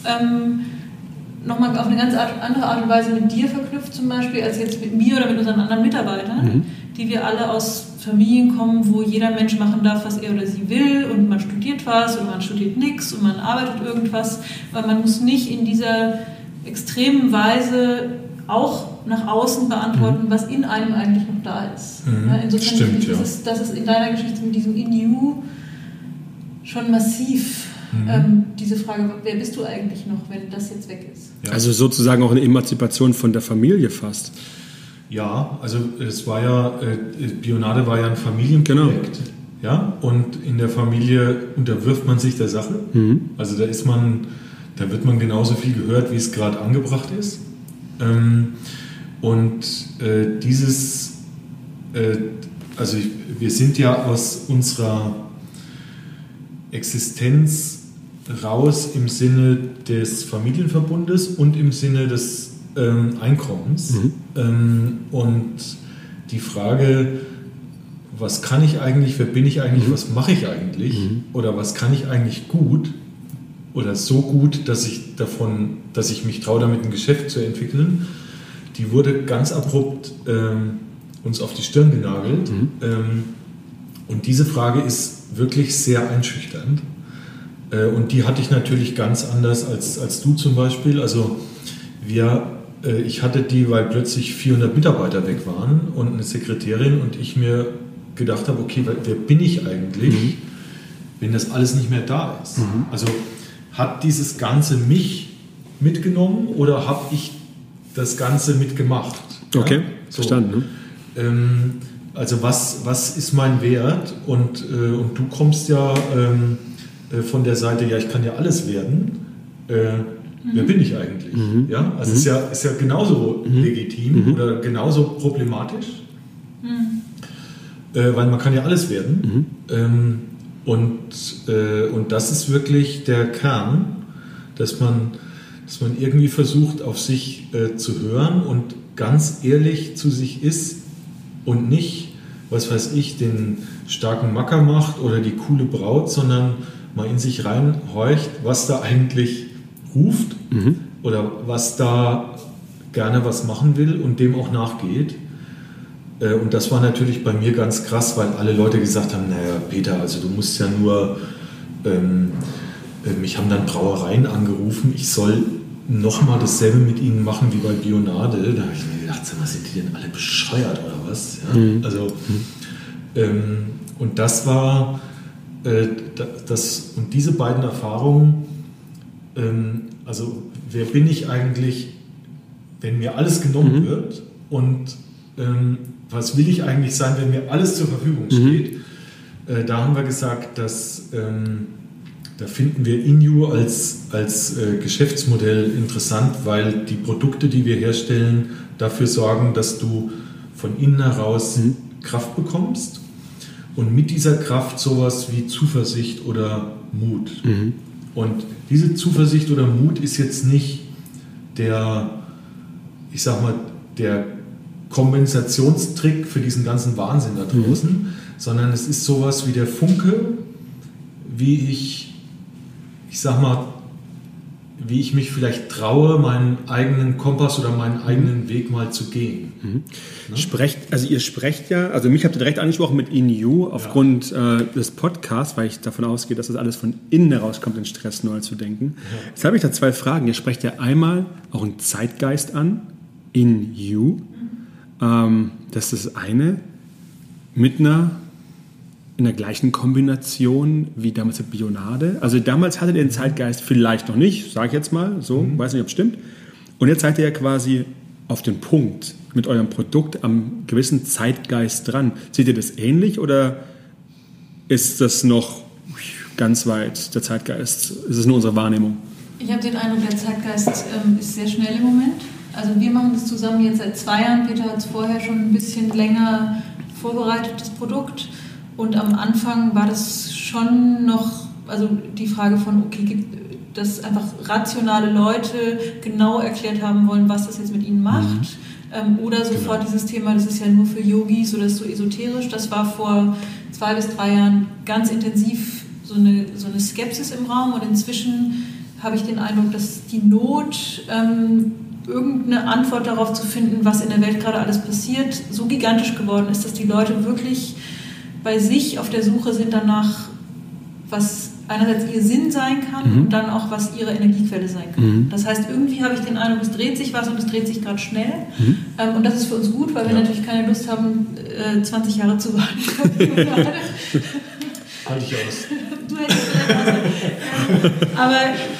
ähm, nochmal auf eine ganz andere Art und Weise mit dir verknüpft, zum Beispiel, als jetzt mit mir oder mit unseren anderen Mitarbeitern, mhm. die wir alle aus Familien kommen, wo jeder Mensch machen darf, was er oder sie will und man studiert was und man studiert nichts und man arbeitet irgendwas, weil man muss nicht in dieser extremen Weise auch nach außen beantworten, mhm. was in einem eigentlich noch da ist. Mhm. Ja, insofern Stimmt, ja. das, das ist in deiner Geschichte mit diesem In You schon massiv mhm. ähm, diese Frage, wer bist du eigentlich noch, wenn das jetzt weg ist? Ja. Also sozusagen auch eine Emanzipation von der Familie fast. Ja, also es war ja, äh, Bionade war ja ein Familienprojekt. Genau. Ja, und in der Familie unterwirft man sich der Sache. Mhm. Also da ist man, da wird man genauso viel gehört, wie es gerade angebracht ist. Ähm, und äh, dieses, äh, also ich, wir sind ja aus unserer Existenz raus im Sinne des Familienverbundes und im Sinne des ähm, Einkommens. Mhm. Ähm, und die Frage, was kann ich eigentlich, wer bin ich eigentlich, mhm. was mache ich eigentlich mhm. oder was kann ich eigentlich gut oder so gut, dass ich davon, dass ich mich traue, damit ein Geschäft zu entwickeln, die wurde ganz abrupt ähm, uns auf die Stirn genagelt. Mhm. Ähm, und diese Frage ist wirklich sehr einschüchternd. Äh, und die hatte ich natürlich ganz anders als, als du zum Beispiel. Also wir, äh, ich hatte die, weil plötzlich 400 Mitarbeiter weg waren und eine Sekretärin und ich mir gedacht habe, okay, wer bin ich eigentlich, mhm. wenn das alles nicht mehr da ist? Mhm. Also hat dieses Ganze mich mitgenommen oder habe ich das Ganze mitgemacht? Okay, ja? so. verstanden. Ne? Ähm, also was, was ist mein Wert? Und, äh, und du kommst ja ähm, äh, von der Seite, ja, ich kann ja alles werden. Äh, mhm. Wer bin ich eigentlich? Mhm. Ja, also mhm. ist, ja, ist ja genauso mhm. legitim mhm. oder genauso problematisch. Mhm. Äh, weil man kann ja alles werden. Ähm, und, äh, und das ist wirklich der Kern, dass man, dass man irgendwie versucht, auf sich äh, zu hören und ganz ehrlich zu sich ist und nicht, was weiß ich, den starken Macker macht oder die coole Braut, sondern mal in sich reinhorcht, was da eigentlich ruft mhm. oder was da gerne was machen will und dem auch nachgeht. Äh, und das war natürlich bei mir ganz krass, weil alle Leute gesagt haben, naja, Peter, also du musst ja nur, ähm, äh, mich haben dann Brauereien angerufen, ich soll nochmal dasselbe mit ihnen machen wie bei Bionade. Da habe ich mir gedacht, was sind die denn alle bescheuert oder was? Ja? Mhm. Also, ähm, und das war, das, und diese beiden Erfahrungen, ähm, also wer bin ich eigentlich, wenn mir alles genommen mhm. wird und ähm, was will ich eigentlich sein, wenn mir alles zur Verfügung mhm. steht, mhm. äh, da haben wir gesagt, dass ähm, da finden wir Inu als, als äh, Geschäftsmodell interessant, weil die Produkte, die wir herstellen, dafür sorgen, dass du von innen heraus mhm. Kraft bekommst und mit dieser Kraft sowas wie Zuversicht oder Mut. Mhm. Und diese Zuversicht oder Mut ist jetzt nicht der, ich sag mal, der Kompensationstrick für diesen ganzen Wahnsinn da draußen, mhm. sondern es ist sowas wie der Funke, wie ich, ich sag mal, wie ich mich vielleicht traue, meinen eigenen Kompass oder meinen Mhm. eigenen Weg mal zu gehen. Ne? Sprecht, also ihr sprecht ja, also mich habt ihr direkt angesprochen mit InU aufgrund ja. äh, des Podcasts, weil ich davon ausgehe, dass das alles von innen herauskommt, den Stress neu zu denken. Ja. Jetzt habe ich da zwei Fragen. Ihr sprecht ja einmal auch einen Zeitgeist an, InU. Ähm, das ist das eine mit einer in der gleichen Kombination wie damals mit Bionade. Also damals hattet ihr den Zeitgeist vielleicht noch nicht, sage ich jetzt mal, so, mhm. weiß nicht, ob es stimmt. Und jetzt seid ihr ja quasi auf den Punkt mit eurem Produkt am gewissen Zeitgeist dran. Seht ihr das ähnlich oder ist das noch ganz weit, der Zeitgeist? Ist es nur unsere Wahrnehmung? Ich habe den Eindruck, der Zeitgeist ähm, ist sehr schnell im Moment. Also wir machen das zusammen jetzt seit zwei Jahren. Peter hat es vorher schon ein bisschen länger vorbereitet, das Produkt. Und am Anfang war das schon noch, also die Frage von, okay, gibt dass einfach rationale Leute genau erklärt haben wollen, was das jetzt mit ihnen macht. Mhm. Ähm, oder sofort genau. dieses Thema, das ist ja nur für Yogis oder ist so esoterisch. Das war vor zwei bis drei Jahren ganz intensiv so eine, so eine Skepsis im Raum. Und inzwischen habe ich den Eindruck, dass die Not, ähm, irgendeine Antwort darauf zu finden, was in der Welt gerade alles passiert, so gigantisch geworden ist, dass die Leute wirklich bei sich auf der Suche sind danach, was einerseits ihr Sinn sein kann mhm. und dann auch, was ihre Energiequelle sein kann. Mhm. Das heißt, irgendwie habe ich den Eindruck, es dreht sich was und es dreht sich gerade schnell. Mhm. Ähm, und das ist für uns gut, weil wir ja. natürlich keine Lust haben, äh, 20 Jahre zu warten. (laughs) Halte ich aus. Du hättest vielleicht Aber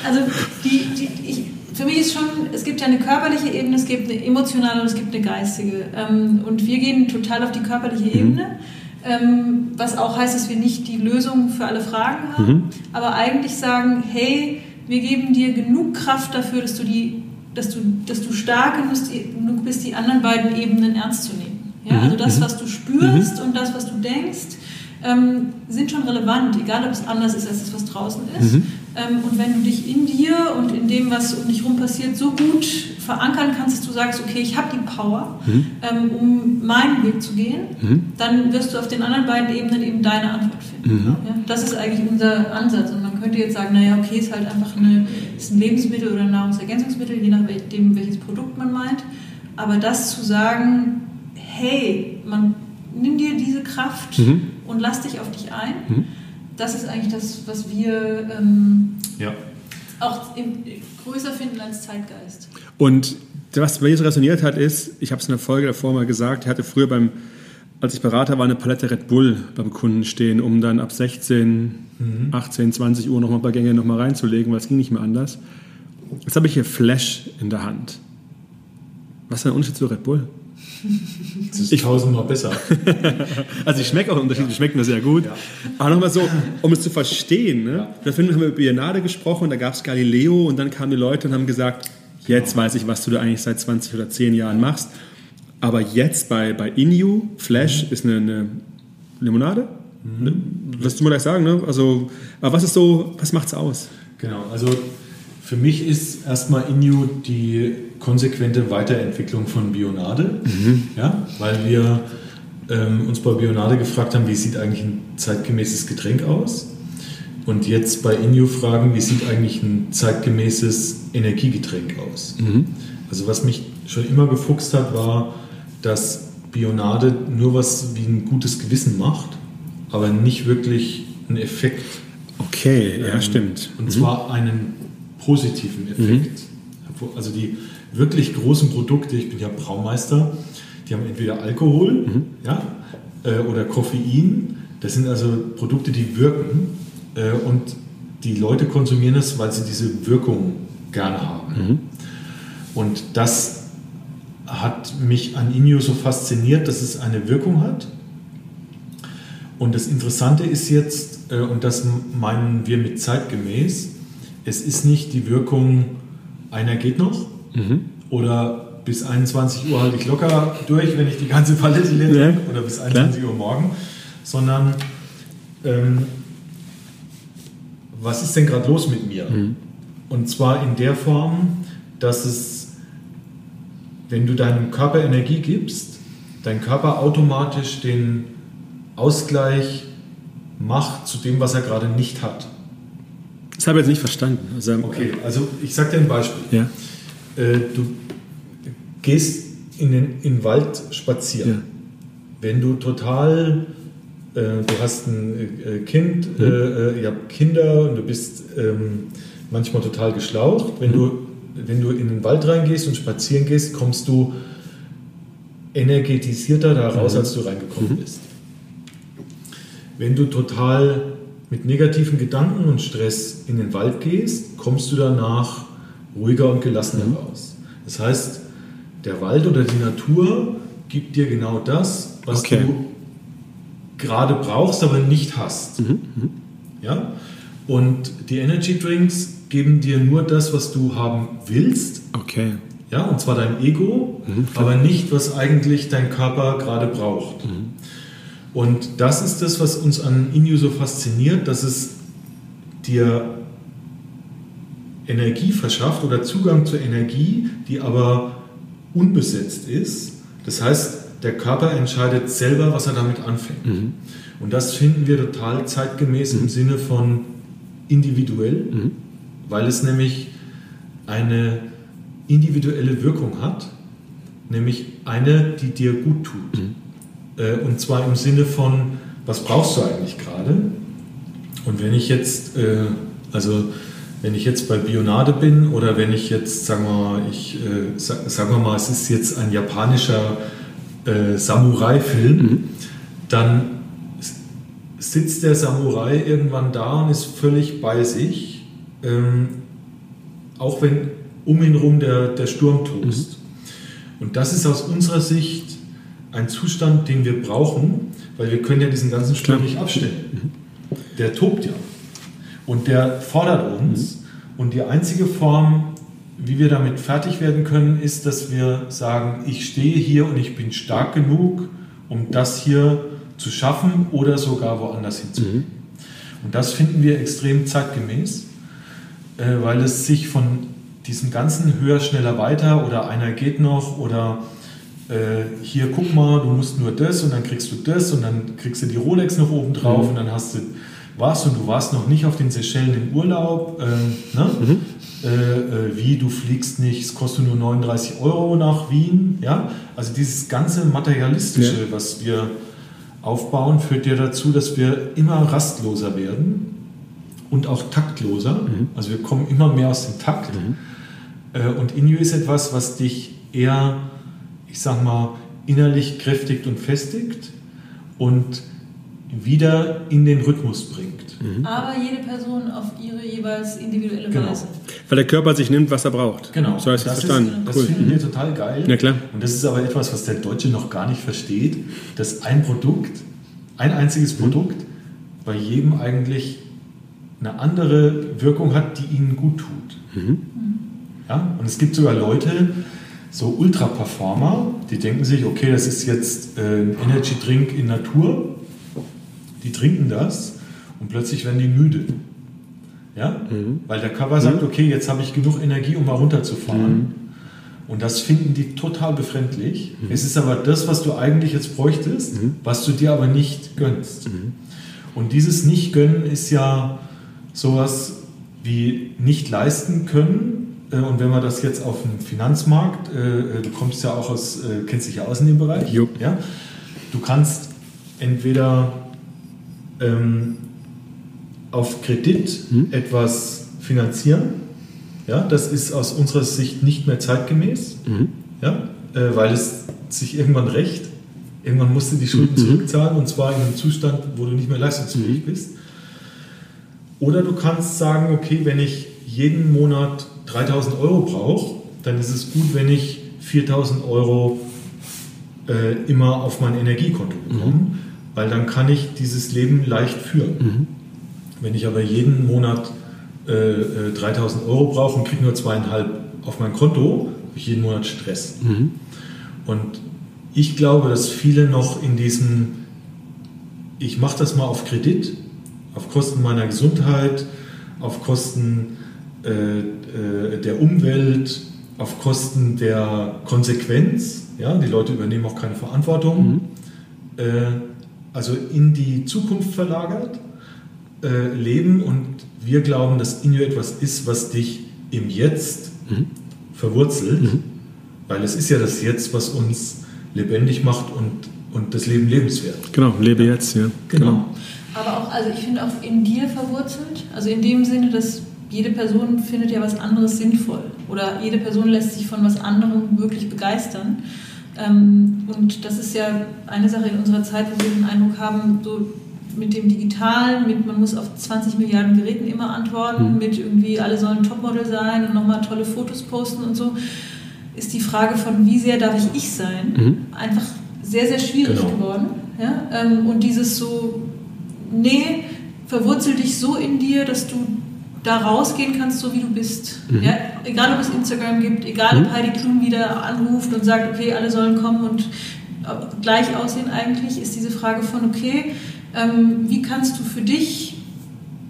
also die, die, ich, für mich ist schon, es gibt ja eine körperliche Ebene, es gibt eine emotionale und es gibt eine geistige. Ähm, und wir gehen total auf die körperliche Mhm. Ebene. Ähm, was auch heißt, dass wir nicht die Lösung für alle Fragen haben, Mhm. aber eigentlich sagen, hey, wir geben dir genug Kraft dafür, dass du, die, dass du, dass du stark genug bist, die anderen beiden Ebenen ernst zu nehmen. Ja? Mhm. Also das, Mhm. was du spürst und das, was du denkst, ähm, sind schon relevant, egal ob es anders ist als das, was draußen ist. Mhm. Ähm, und wenn du dich in dir und in dem, was um dich herum passiert, so gut verankern kannst, dass du sagst, okay, ich habe die Power, Mhm. ähm, um meinen Weg zu gehen, Mhm. dann wirst du auf den anderen beiden Ebenen eben deine Antwort finden. Mhm. Ja, das ist eigentlich unser Ansatz. Und man könnte jetzt sagen, naja, okay, ist halt einfach eine, ist ein Lebensmittel oder ein Nahrungsergänzungsmittel, je nachdem, welches Produkt man meint. Aber das zu sagen, hey, man nimm dir diese Kraft Mhm. und lass dich auf dich ein, Mhm. das ist eigentlich das, was wir ähm, Ja. auch im, größer finden als Zeitgeist. Und was bei mir so resoniert hat, ist, ich habe es in der Folge davor mal gesagt, ich hatte früher beim, als ich Berater war, eine Palette Red Bull beim Kunden stehen, um dann ab 16, 18, 20 Uhr nochmal ein paar Gänge nochmal reinzulegen, weil es ging nicht mehr anders. Jetzt habe ich hier Flash in der Hand. Was ist der Unterschied zu Red Bull? Das ist tausendmal besser. (laughs) Also die schmecken auch unterschiedlich, die schmecken mir sehr gut. Ja. Aber nochmal so, um es zu verstehen, ne? Ja. da haben wir über Bionade gesprochen, da gab es Galileo und dann kamen die Leute und haben gesagt, jetzt weiß ich, was du da eigentlich seit 20 oder 10 Jahren machst. Aber jetzt bei, bei Inu, Flash ist eine, eine Limonade. Ne? Wirst du mal gleich sagen, ne? Also, aber was ist so, was macht's aus? Genau, also für mich ist erstmal Inu die konsequente Weiterentwicklung von Bionade, ja, weil wir ähm, uns bei Bionade gefragt haben, wie sieht eigentlich ein zeitgemäßes Getränk aus? Und jetzt bei Inu fragen, wie sieht eigentlich ein zeitgemäßes Energiegetränk aus? Also was mich schon immer gefuchst hat, war, dass Bionade nur was wie ein gutes Gewissen macht, aber nicht wirklich einen Effekt Okay, ja, ähm, stimmt. Und zwar einen positiven Effekt. Also die wirklich großen Produkte, ich bin ja Braumeister, die haben entweder Alkohol ja, äh, oder Koffein. Das sind also Produkte, die wirken äh, und die Leute konsumieren es, weil sie diese Wirkung gerne haben. Und das hat mich an Inyo so fasziniert, dass es eine Wirkung hat. Und das Interessante ist jetzt, äh, und das meinen wir mit zeitgemäß, es ist nicht die Wirkung, einer geht noch oder bis 21 Uhr halte ich locker durch, wenn ich die ganze Palette leer Ja, oder bis 21 Uhr morgen, sondern ähm, was ist denn gerade los mit mir? Und zwar in der Form, dass es, wenn du deinem Körper Energie gibst, dein Körper automatisch den Ausgleich macht zu dem, was er gerade nicht hat. Das habe ich jetzt nicht verstanden. Also, okay, also ich sage dir ein Beispiel. Ja. Äh, du gehst in den, in den Wald spazieren. Ja. Wenn du total, du hast ein äh, Kind, mhm. Äh, ihr habt Kinder und du bist ähm, manchmal total geschlaucht. Wenn, mhm. du, wenn du in den Wald reingehst und spazieren gehst, kommst du energetisierter da raus, mhm. als du reingekommen mhm. bist. Wenn du total mit negativen Gedanken und Stress in den Wald gehst, kommst du danach ruhiger und gelassener mhm. raus. Das heißt, der Wald oder die Natur gibt dir genau das, was okay. du gerade brauchst, aber nicht hast. Mhm. Mhm. Ja? Und die Energy Drinks geben dir nur das, was du haben willst. Okay. Ja, und zwar dein Ego, mhm. aber nicht, was eigentlich dein Körper gerade braucht. Mhm. Und das ist das, was uns an Inu so fasziniert, dass es dir Energie verschafft oder Zugang zur Energie, die aber unbesetzt ist. Das heißt, der Körper entscheidet selber, was er damit anfängt. Mhm. Und das finden wir total zeitgemäß mhm. im Sinne von individuell, mhm. weil es nämlich eine individuelle Wirkung hat, nämlich eine, die dir gut tut. Mhm. Äh, und zwar im Sinne von, was brauchst du eigentlich gerade? Und wenn ich jetzt, äh, also wenn ich jetzt bei Bionade bin oder wenn ich jetzt, sagen wir mal, ich, äh, sagen wir mal, es ist jetzt ein japanischer Samurai-Film, mhm. dann sitzt der Samurai irgendwann da und ist völlig bei sich, ähm, auch wenn um ihn herum der, der Sturm tost. Mhm. Und das ist aus unserer Sicht ein Zustand, den wir brauchen, weil wir können ja diesen ganzen Sturm nicht abstellen. Der tobt ja. Und der fordert uns. Und die einzige Form, wie wir damit fertig werden können, ist, dass wir sagen, ich stehe hier und ich bin stark genug, um das hier zu schaffen oder sogar woanders hinzugehen. Mhm. Und das finden wir extrem zeitgemäß, äh, weil es sich von diesem ganzen höher, schneller, weiter oder einer geht noch oder äh, hier guck mal, du musst nur das und dann kriegst du das und dann kriegst du die Rolex noch oben drauf mhm. und dann hast du was und du warst noch nicht auf den Seychellen im Urlaub. Äh, ne? mhm. äh, äh wie, du fliegst nicht, es kostet nur 39 Euro nach Wien. Ja? Also dieses ganze Materialistische, ja. was wir aufbauen, führt ja dazu, dass wir immer rastloser werden und auch taktloser. Mhm. Also wir kommen immer mehr aus dem Takt. Mhm. Äh, und Inu ist etwas, was dich eher ich sag mal, innerlich kräftigt und festigt und wieder in den Rhythmus bringt. Mhm. Aber jede Person auf ihre jeweils individuelle genau. Weise. Weil der Körper sich nimmt, was er braucht. Genau. So heißt das verstanden. das cool. finden wir total geil. Ja, klar. Und das ist aber etwas, was der Deutsche noch gar nicht versteht, dass ein Produkt, ein einziges mhm. Produkt bei jedem eigentlich eine andere Wirkung hat, die ihnen gut tut. Mhm. Ja? Und es gibt sogar Leute, so Ultra-Performer, die denken sich, okay, das ist jetzt äh, ein Energy-Drink in Natur. Die trinken das und plötzlich werden die müde. Ja? Mhm. Weil der Körper sagt, mhm. okay, jetzt habe ich genug Energie, um mal runterzufahren. Mhm. Und das finden die total befremdlich. Mhm. Es ist aber das, was du eigentlich jetzt bräuchtest, mhm. was du dir aber nicht gönnst. Mhm. Und dieses Nicht-Gönnen ist ja sowas wie nicht leisten können äh, und wenn man das jetzt auf dem Finanzmarkt, äh, äh, du kommst ja auch aus, kennst dich ja aus in dem Bereich, ja? du kannst entweder ähm, auf Kredit hm? etwas finanzieren, ja, das ist aus unserer Sicht nicht mehr zeitgemäß, mhm. ja, äh, weil es sich irgendwann rächt. Irgendwann musst du die Schulden mhm. zurückzahlen und zwar in einem Zustand, wo du nicht mehr leistungsfähig mhm. bist. Oder du kannst sagen, okay, wenn ich jeden Monat 3000 Euro brauche, dann ist es gut, wenn ich 4000 Euro äh, immer auf mein Energiekonto bekomme, mhm. Weil dann kann ich dieses Leben leicht führen. Mhm. Wenn ich aber jeden Monat äh, 3000 äh, Euro brauche und kriege nur zweieinhalb auf mein Konto, habe ich jeden Monat Stress. Mhm. Und ich glaube, dass viele noch in diesem, ich mache das mal auf Kredit, auf Kosten meiner Gesundheit, auf Kosten äh, äh, der Umwelt auf Kosten der Konsequenz. Ja, die Leute übernehmen auch keine Verantwortung. Mhm. Äh, also in die Zukunft verlagert äh, leben und wir glauben, dass Inyo etwas ist, was dich im Jetzt mhm. verwurzelt, mhm. weil es ist ja das Jetzt, was uns lebendig macht und, und das Leben lebenswert. Genau, lebe jetzt, ja. Genau. genau. Aber auch, also ich finde auch in dir verwurzelt, also in dem Sinne, dass jede Person findet ja was anderes sinnvoll oder jede Person lässt sich von was anderem wirklich begeistern. Ähm, und das ist ja eine Sache in unserer Zeit, wo wir den Eindruck haben, so mit dem Digitalen, mit man muss auf 20 Milliarden Geräten immer antworten, mhm. mit irgendwie alle sollen Topmodel sein und nochmal tolle Fotos posten und so, ist die Frage von wie sehr darf ich ich sein, mhm. einfach sehr, sehr schwierig genau. geworden. Ja? Ähm, und dieses so, nee, verwurzel dich so in dir, dass du da rausgehen kannst, so wie du bist. Mhm. Ja? Egal, ob es Instagram gibt, egal, ob mhm. Heidi Klum wieder anruft und sagt, okay, alle sollen kommen und gleich aussehen eigentlich, ist diese Frage von, okay, ähm, wie kannst du für dich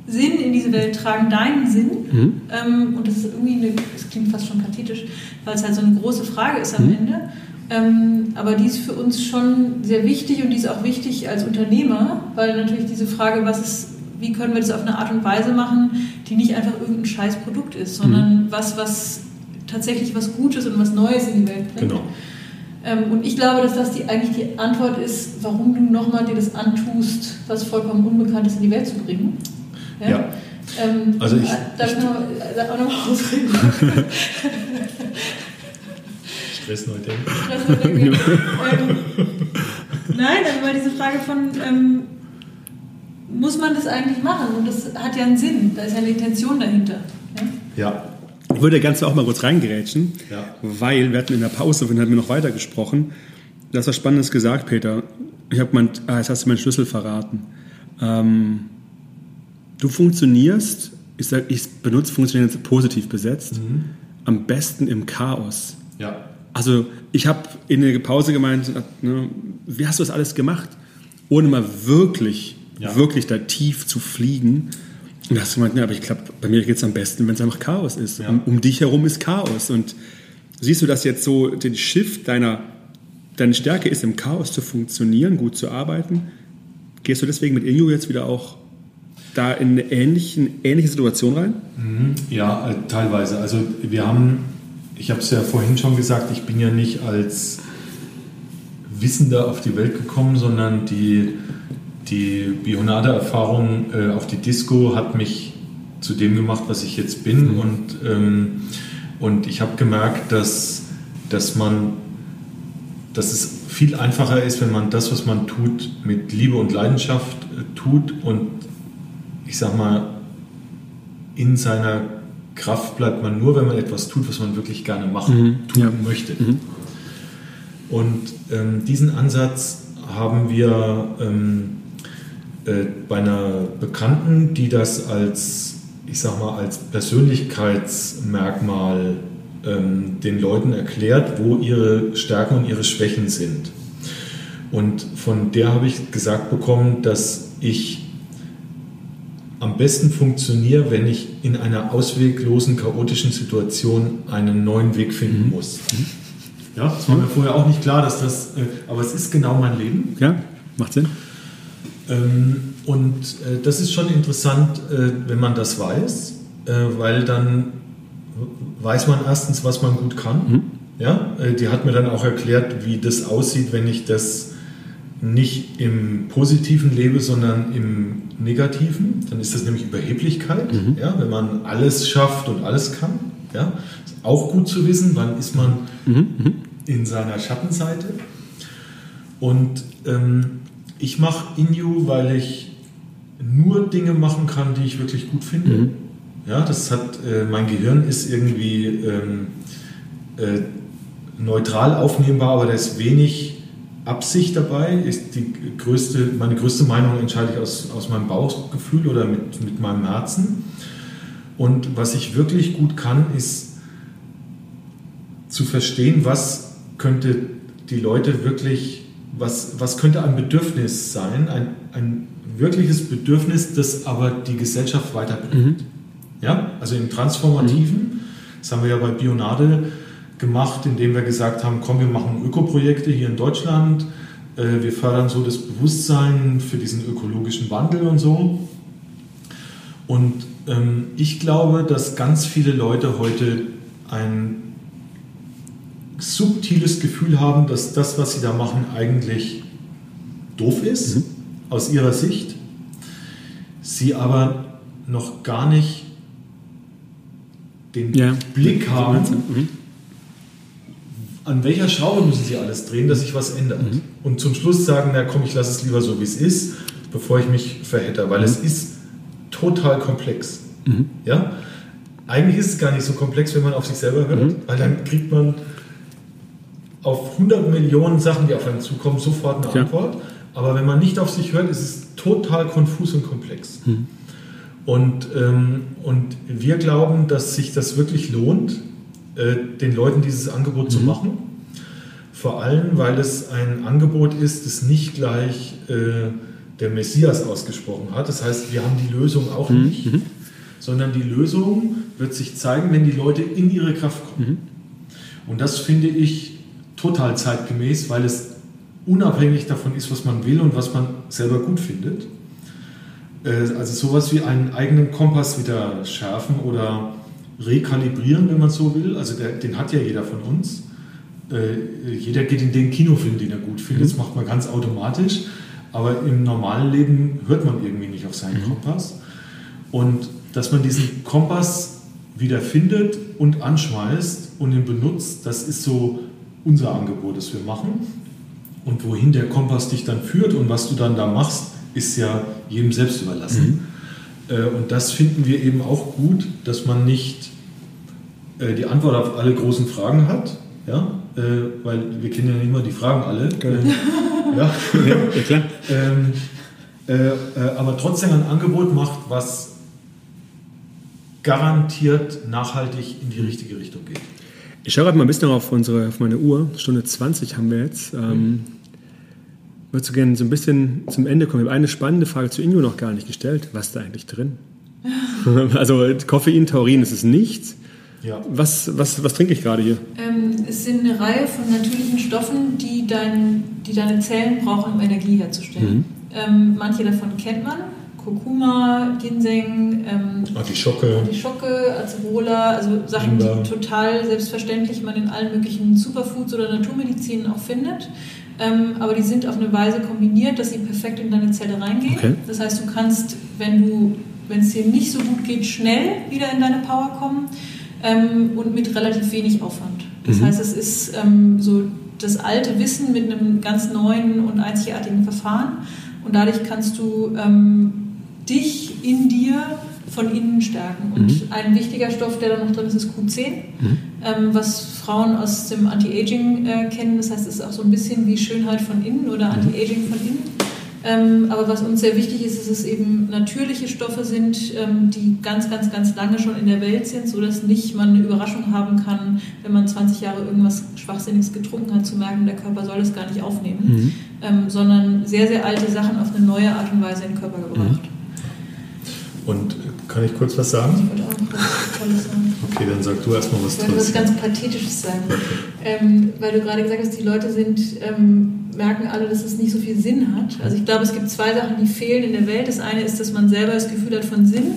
Sinn in diese Welt tragen, deinen Sinn? Mhm. Ähm, und das ist irgendwie, eine, das klingt fast schon pathetisch, weil es halt so eine große Frage ist am mhm. Ende. Ähm, aber die ist für uns schon sehr wichtig und die ist auch wichtig als Unternehmer, weil natürlich diese Frage, was ist, wie können wir das auf eine Art und Weise machen, die nicht einfach irgendein scheiß Produkt ist, sondern mhm. was, was tatsächlich was Gutes und was Neues in die Welt bringt. Genau. Ähm, und ich glaube, dass das die, eigentlich die Antwort ist, warum du nochmal dir das antust, was vollkommen unbekannt ist, in die Welt zu bringen. Ja. ja. Ähm, also ich. Da ich, noch, auch noch mal (laughs) ausreden. (laughs) Stress neu denken. Stress neu denken. (laughs) ähm, nein, weil diese Frage von, ähm, muss man das eigentlich machen? Und das hat ja einen Sinn, da ist ja eine Intention dahinter. Ja. ja. Ich würde ganz auch mal kurz reingerätschen, ja. weil wir hatten in der Pause, wenn hatten wir noch weiter gesprochen. Du hast was Spannendes gesagt, Peter. Ich habe gemeint, ah, jetzt hast du meinen Schlüssel verraten. Ähm, du funktionierst, ich, sag, ich benutze funktionieren jetzt positiv besetzt, mhm. am besten im Chaos. Ja. Also ich habe in der Pause gemeint, ne, wie hast du das alles gemacht, ohne mal wirklich, ja. wirklich da tief zu fliegen und da hast du gemeint, ja, aber ich glaube, bei mir geht es am besten, wenn es einfach Chaos ist. Ja. Um, um, dich herum ist Chaos. Und siehst du das jetzt so, den Shift deiner, deine Stärke ist, im Chaos zu funktionieren, gut zu arbeiten. Gehst du deswegen mit Ingo jetzt wieder auch da in eine ähnliche, ähnliche Situation rein? Mhm. Ja, äh, teilweise. Also wir haben, ich habe es ja vorhin schon gesagt, ich bin ja nicht als Wissender auf die Welt gekommen, sondern die die Bionade-Erfahrung äh, auf die Disco hat mich zu dem gemacht, was ich jetzt bin. Mhm. Und, ähm, und ich habe gemerkt, dass, dass, man, dass es viel einfacher ist, wenn man das, was man tut, mit Liebe und Leidenschaft äh, tut und ich sag mal, in seiner Kraft bleibt man nur, wenn man etwas tut, was man wirklich gerne machen, mhm. tun ja. möchte. Mhm. Und ähm, diesen Ansatz haben wir ähm, äh, bei einer Bekannten, die das als, ich sag mal, als Persönlichkeitsmerkmal ähm, den Leuten erklärt, wo ihre Stärken und ihre Schwächen sind. Und von der habe ich gesagt bekommen, dass ich am besten funktioniere, wenn ich in einer ausweglosen, chaotischen Situation einen neuen Weg finden mhm. muss. Mhm. Ja, das war mir vorher auch nicht klar, dass das, äh, aber es ist genau mein Leben. Ja, macht Sinn. Ähm, und äh, das ist schon interessant, äh, wenn man das weiß, äh, weil dann weiß man erstens, was man gut kann. Mhm. Ja, die hat mir dann auch erklärt, wie das aussieht, wenn ich das nicht im Positiven lebe, sondern im Negativen. Dann ist das nämlich Überheblichkeit, mhm. ja, wenn man alles schafft und alles kann. Ja, ist auch gut zu wissen, wann ist man mhm. mhm. in seiner Schattenseite. Und ähm, ich mache Inu, weil ich nur Dinge machen kann, die ich wirklich gut finde. Mhm. Ja, das hat, äh, mein Gehirn ist irgendwie ähm, äh, neutral aufnehmbar, aber da ist wenig Absicht dabei. Ist die größte, meine größte Meinung entscheide ich aus, aus meinem Bauchgefühl oder mit, mit meinem Herzen. Und was ich wirklich gut kann, ist zu verstehen, was könnte die Leute wirklich was, was könnte ein Bedürfnis sein, ein, ein wirkliches Bedürfnis, das aber die Gesellschaft weiterbringt. Mhm. Ja, also im Transformativen, mhm. das haben wir ja bei Bionade gemacht, indem wir gesagt haben, komm, wir machen Ökoprojekte hier in Deutschland, äh, wir fördern so das Bewusstsein für diesen ökologischen Wandel und so. Und ähm, ich glaube, dass ganz viele Leute heute ein subtiles Gefühl haben, dass das, was sie da machen, eigentlich doof ist, mhm. aus ihrer Sicht. Sie aber noch gar nicht den ja. Blick haben, mhm. an welcher Schraube müssen sie alles drehen, dass sich was ändert. Mhm. Und zum Schluss sagen, na komm, ich lasse es lieber so, wie es ist, bevor ich mich verhätte, weil mhm. es ist total komplex. Mhm. Ja? Eigentlich ist es gar nicht so komplex, wenn man auf sich selber hört, mhm. weil dann kriegt man auf 100 Millionen Sachen, die auf einen zukommen, sofort eine ja. Antwort. Aber wenn man nicht auf sich hört, ist es total konfus und komplex. Mhm. Und, ähm, und wir glauben, dass sich das wirklich lohnt, äh, den Leuten dieses Angebot mhm. zu machen. Vor allem, weil es ein Angebot ist, das nicht gleich äh, der Messias ausgesprochen hat. Das heißt, wir haben die Lösung auch mhm. nicht, mhm. sondern die Lösung wird sich zeigen, wenn die Leute in ihre Kraft kommen. Mhm. Und das finde ich total zeitgemäß, weil es unabhängig davon ist, was man will und was man selber gut findet. Äh, also sowas wie einen eigenen Kompass wieder schärfen oder rekalibrieren, wenn man so will. Also der, den hat ja jeder von uns. Äh, jeder geht in den Kinofilm, den er gut findet. Das mhm. macht man ganz automatisch. Aber im normalen Leben hört man irgendwie nicht auf seinen mhm. Kompass. Und dass man diesen Kompass wieder findet und anschmeißt und ihn benutzt, das ist so unser Angebot, das wir machen. Und wohin der Kompass dich dann führt und was du dann da machst, ist ja jedem selbst überlassen. Mhm. Äh, und das finden wir eben auch gut, dass man nicht äh, die Antwort auf alle großen Fragen hat, ja? Äh, weil wir kennen ja nicht immer die Fragen alle. (laughs) Okay. ja? ja, klar. Ähm, aber trotzdem ein Angebot macht, was garantiert nachhaltig in die richtige Richtung geht. Ich schaue gerade mal ein bisschen auf, unsere, auf meine Uhr. Stunde 20 haben wir jetzt. Ähm, mhm würde so gerne so ein bisschen zum Ende kommen. Ich habe eine spannende Frage zu Ingo noch gar nicht gestellt. Was ist da eigentlich drin? (laughs) also Koffein, Taurin ist es nichts. Ja. Was, was, was trinke ich gerade hier? Ähm, es sind eine Reihe von natürlichen Stoffen, die, dein, die deine Zellen brauchen, um Energie herzustellen. Mhm. Ähm, manche davon kennt man. Kurkuma, Ginseng, ähm, Artischocke, Artischocke, Acerola, also Sachen, Ingwer. die total selbstverständlich man in allen möglichen Superfoods oder Naturmedizinen auch findet ähm, aber die sind auf eine Weise kombiniert, dass sie perfekt in deine Zelle reingehen. Okay. Das heißt, du kannst, wenn du, wenn es dir nicht so gut geht, schnell wieder in deine Power kommen ähm, und mit relativ wenig Aufwand. Das mhm. heißt, es ist ähm, so das alte Wissen mit einem ganz neuen und einzigartigen Verfahren und dadurch kannst du ähm, dich in dir von innen stärken. Und mhm. ein wichtiger Stoff, der da noch drin ist, ist Q10, mhm. ähm, was Frauen aus dem Anti-Aging äh, kennen. Das heißt, es ist auch so ein bisschen wie Schönheit von innen oder mhm. Anti-Aging von innen. Ähm, aber was uns sehr wichtig ist, ist, dass es eben natürliche Stoffe sind, ähm, die ganz, ganz, ganz lange schon in der Welt sind, sodass nicht man eine Überraschung haben kann, wenn man 20 Jahre irgendwas Schwachsinniges getrunken hat, zu merken, der Körper soll es gar nicht aufnehmen, mhm. ähm, sondern sehr, sehr alte Sachen auf eine neue Art und Weise in den Körper gebracht. Mhm. Und kann ich kurz was sagen? Ich würde auch was Tolles sagen. Okay, dann sag du erstmal was Tolles. Ich würde was ganz Pathetisches sagen. Ähm, weil du gerade gesagt hast, die Leute sind, ähm, merken alle, dass es nicht so viel Sinn hat. Also ich glaube, es gibt zwei Sachen, die fehlen in der Welt. Das eine ist, dass man selber das Gefühl hat von Sinn.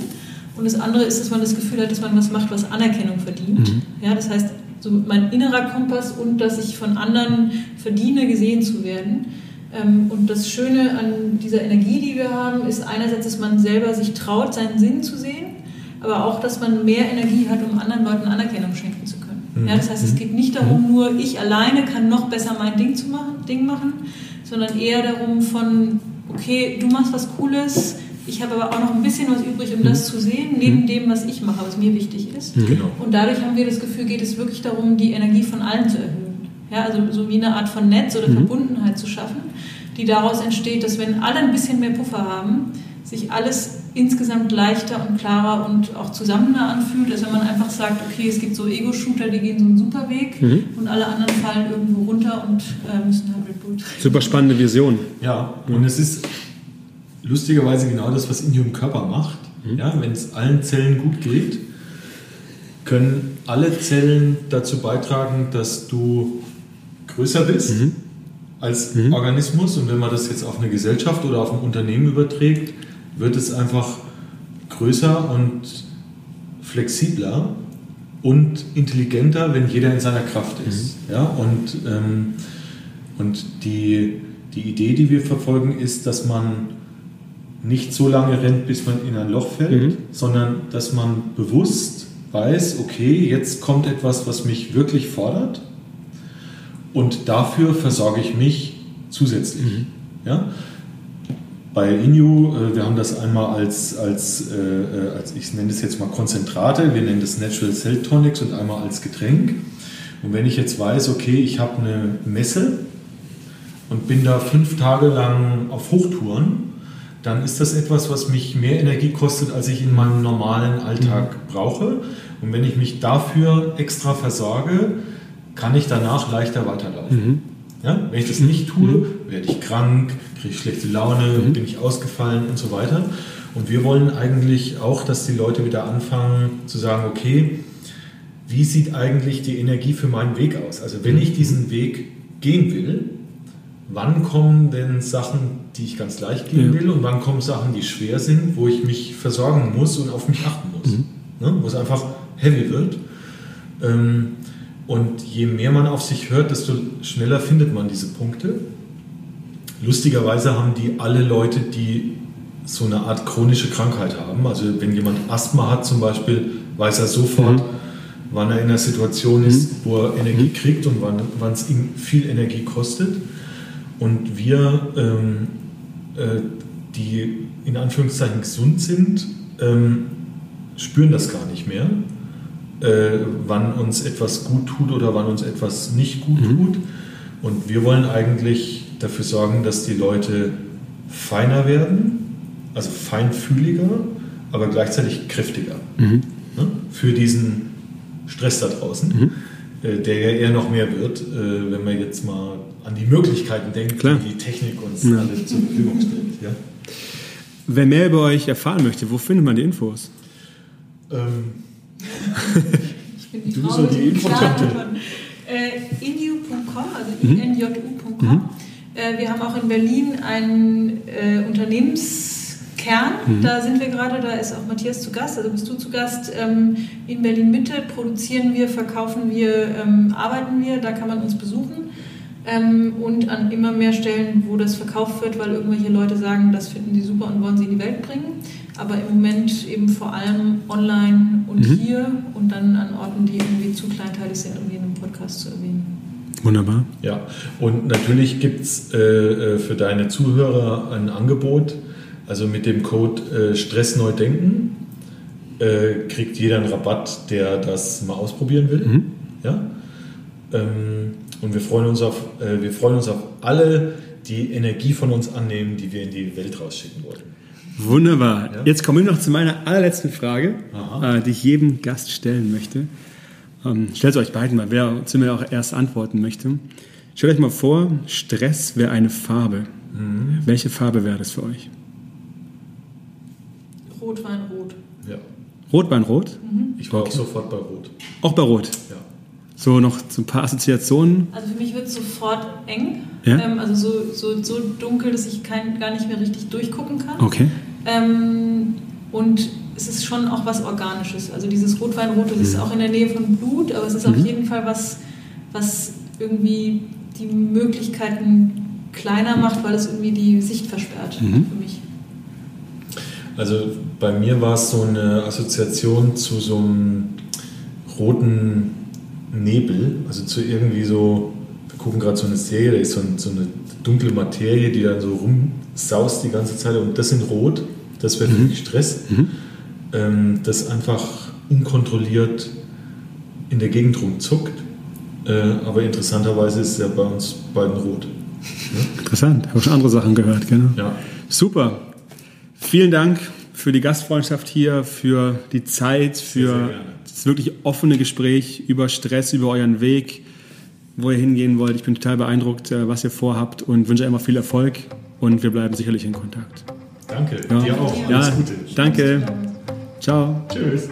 Und das andere ist, dass man das Gefühl hat, dass man was macht, was Anerkennung verdient. Mhm. Ja, das heißt, so mein innerer Kompass und dass ich von anderen verdiene, gesehen zu werden. Ähm, und das Schöne an dieser Energie, die wir haben, ist einerseits, dass man selber sich traut, seinen Sinn zu sehen, aber auch, dass man mehr Energie hat, um anderen Leuten Anerkennung schenken zu können. Mhm. Ja, das heißt, es mhm. geht nicht darum, mhm. nur ich alleine kann noch besser mein Ding, zu machen, Ding machen, sondern eher darum von, okay, du machst was Cooles, ich habe aber auch noch ein bisschen was übrig, um das zu sehen, neben dem, was ich mache, was mir wichtig ist. Genau. Und dadurch haben wir das Gefühl, geht es wirklich darum, die Energie von allen zu erhöhen. Ja, also so wie eine Art von Netz oder mhm. Verbundenheit zu schaffen, die daraus entsteht, dass wenn alle ein bisschen mehr Puffer haben, sich alles insgesamt leichter und klarer und auch zusammener anfühlt, als wenn man einfach sagt, okay, es gibt so Ego-Shooter, die gehen so einen super Weg mhm. und alle anderen fallen irgendwo runter und äh, müssen halt Red Bull. Super spannende Vision. Ja, und es ist lustigerweise genau das, was in ihrem Körper macht. Mhm. Ja, wenn es allen Zellen gut geht, können alle Zellen dazu beitragen, dass du größer bist mhm. als mhm. Organismus. Und wenn man das jetzt auf eine Gesellschaft oder auf ein Unternehmen überträgt, wird es einfach größer und flexibler und intelligenter, wenn jeder in seiner Kraft ist. Mhm. Ja? Und, ähm, und die, die Idee, die wir verfolgen, ist, dass man nicht so lange rennt, bis man in ein Loch fällt, mhm. sondern dass man bewusst weiß, okay, jetzt kommt etwas, was mich wirklich fordert und dafür versorge ich mich zusätzlich. Mhm. Ja? Bei Inu, äh, wir haben das einmal als, als, äh, äh, als, ich nenne das jetzt mal Konzentrate, wir nennen das Natural Cell Tonics und einmal als Getränk. Und wenn ich jetzt weiß, okay, ich habe eine Messe und bin da fünf Tage lang auf Hochtouren, dann ist das etwas, was mich mehr Energie kostet, als ich in meinem normalen Alltag mhm. brauche. Und wenn ich mich dafür extra versorge, kann ich danach leichter weiterlaufen. Mhm. Ja? Wenn ich das nicht tue, mhm. werde ich krank, kriege ich schlechte Laune, mhm. bin ich ausgefallen und so weiter. Und wir wollen eigentlich auch, dass die Leute wieder anfangen zu sagen, okay, wie sieht eigentlich die Energie für meinen Weg aus? Also wenn ich diesen Weg gehen will, wann kommen denn Sachen, die ich ganz leicht gehen will und wann kommen Sachen, die schwer sind, wo ich mich versorgen muss und auf mich achten muss? Mhm. Ne? Wo es einfach heavy wird. Ähm, und je mehr man auf sich hört, desto schneller findet man diese Punkte. Lustigerweise haben die alle Leute, die so eine Art chronische Krankheit haben. Also wenn jemand Asthma hat zum Beispiel, weiß er sofort, mhm. wann er in einer Situation ist, mhm. wo er Energie mhm. kriegt und wann, wann es ihm viel Energie kostet. Und wir, ähm, äh, die in Anführungszeichen gesund sind, ähm, spüren das gar nicht mehr äh, wann uns etwas gut tut oder wann uns etwas nicht gut mhm. tut. Und wir wollen eigentlich dafür sorgen, dass die Leute feiner werden, also feinfühliger, aber gleichzeitig kräftiger. Mhm. Ne? Für diesen Stress da draußen, mhm. äh, der ja eher noch mehr wird, äh, wenn man jetzt mal an die Möglichkeiten denkt, Klar. die die Technik uns ja. alle zur Verfügung stellt. Ja? Wer mehr über euch erfahren möchte, wo findet man die Infos? Ähm, ich bin die du Frau so die Infotante. Äh, inu.com, also mhm. inju.com. Mhm. Äh, wir haben auch in Berlin einen äh, Unternehmenskern. Mhm. Da sind wir gerade, da ist auch Matthias zu Gast, also bist du zu Gast. Ähm, in Berlin Mitte produzieren wir, verkaufen wir, ähm, arbeiten wir, da kann man uns besuchen. Ähm, und an immer mehr Stellen, wo das verkauft wird, weil irgendwelche Leute sagen, das finden sie super und wollen sie in die Welt bringen aber im Moment eben vor allem online und mhm. hier und dann an Orten, die irgendwie zu kleinteilig sind, um die in einem Podcast zu erwähnen. Wunderbar. Ja, und natürlich gibt es äh, äh, für deine Zuhörer ein Angebot. Also mit dem Code äh, Stress neu denken äh, kriegt jeder einen Rabatt, der das mal ausprobieren will. Mhm. Ja? Ähm, und wir freuen, uns auf, äh, wir freuen uns auf alle, die Energie von uns annehmen, die wir in die Welt rausschicken wollen. Wunderbar. Ja. Jetzt kommen wir noch zu meiner allerletzten Frage, äh, die ich jedem Gast stellen möchte. Ähm, stellt euch beiden mal, wer zu mir auch erst antworten möchte. Stellt euch mal vor, Stress wäre eine Farbe. Mhm. Welche Farbe wäre das für euch? Rotweinrot. Ja. Rotweinrot? Mhm. Ich war okay. auch sofort bei Rot. Auch bei Rot? Ja. So noch so ein paar Assoziationen? Also für mich wird es sofort eng. Ja? Ähm, also so, so, so dunkel, dass ich kein, gar nicht mehr richtig durchgucken kann. Okay. Ähm, und es ist schon auch was Organisches. Also dieses Rotweinrot, das mhm. ist auch in der Nähe von Blut, aber es ist mhm. auf jeden Fall was, was irgendwie die Möglichkeiten kleiner macht, weil es irgendwie die Sicht versperrt mhm. für mich. Also bei mir war es so eine Assoziation zu so einem roten Nebel, also zu irgendwie so gucken gerade so eine Serie, da ist so, ein, so, eine dunkle Materie, die dann so rumsaust die ganze Zeit und das in Rot, das wäre mhm. Stress, mhm. ähm, das einfach unkontrolliert in der Gegend rumzuckt. Äh, aber interessanterweise ist es ja bei uns beiden rot. Ja? Interessant, habe schon andere Sachen gehört, genau. Ja. Super. Vielen Dank für die Gastfreundschaft hier, für die Zeit, für sehr, sehr das wirklich offene Gespräch über Stress, über euren Weg wo ihr hingehen wollt. Ich bin total beeindruckt, äh, was ihr vorhabt und wünsche immer viel Erfolg und wir bleiben sicherlich in Kontakt. Danke, ja. dir auch. Ja, Alles Gute. Danke. Ciao. Tschüss.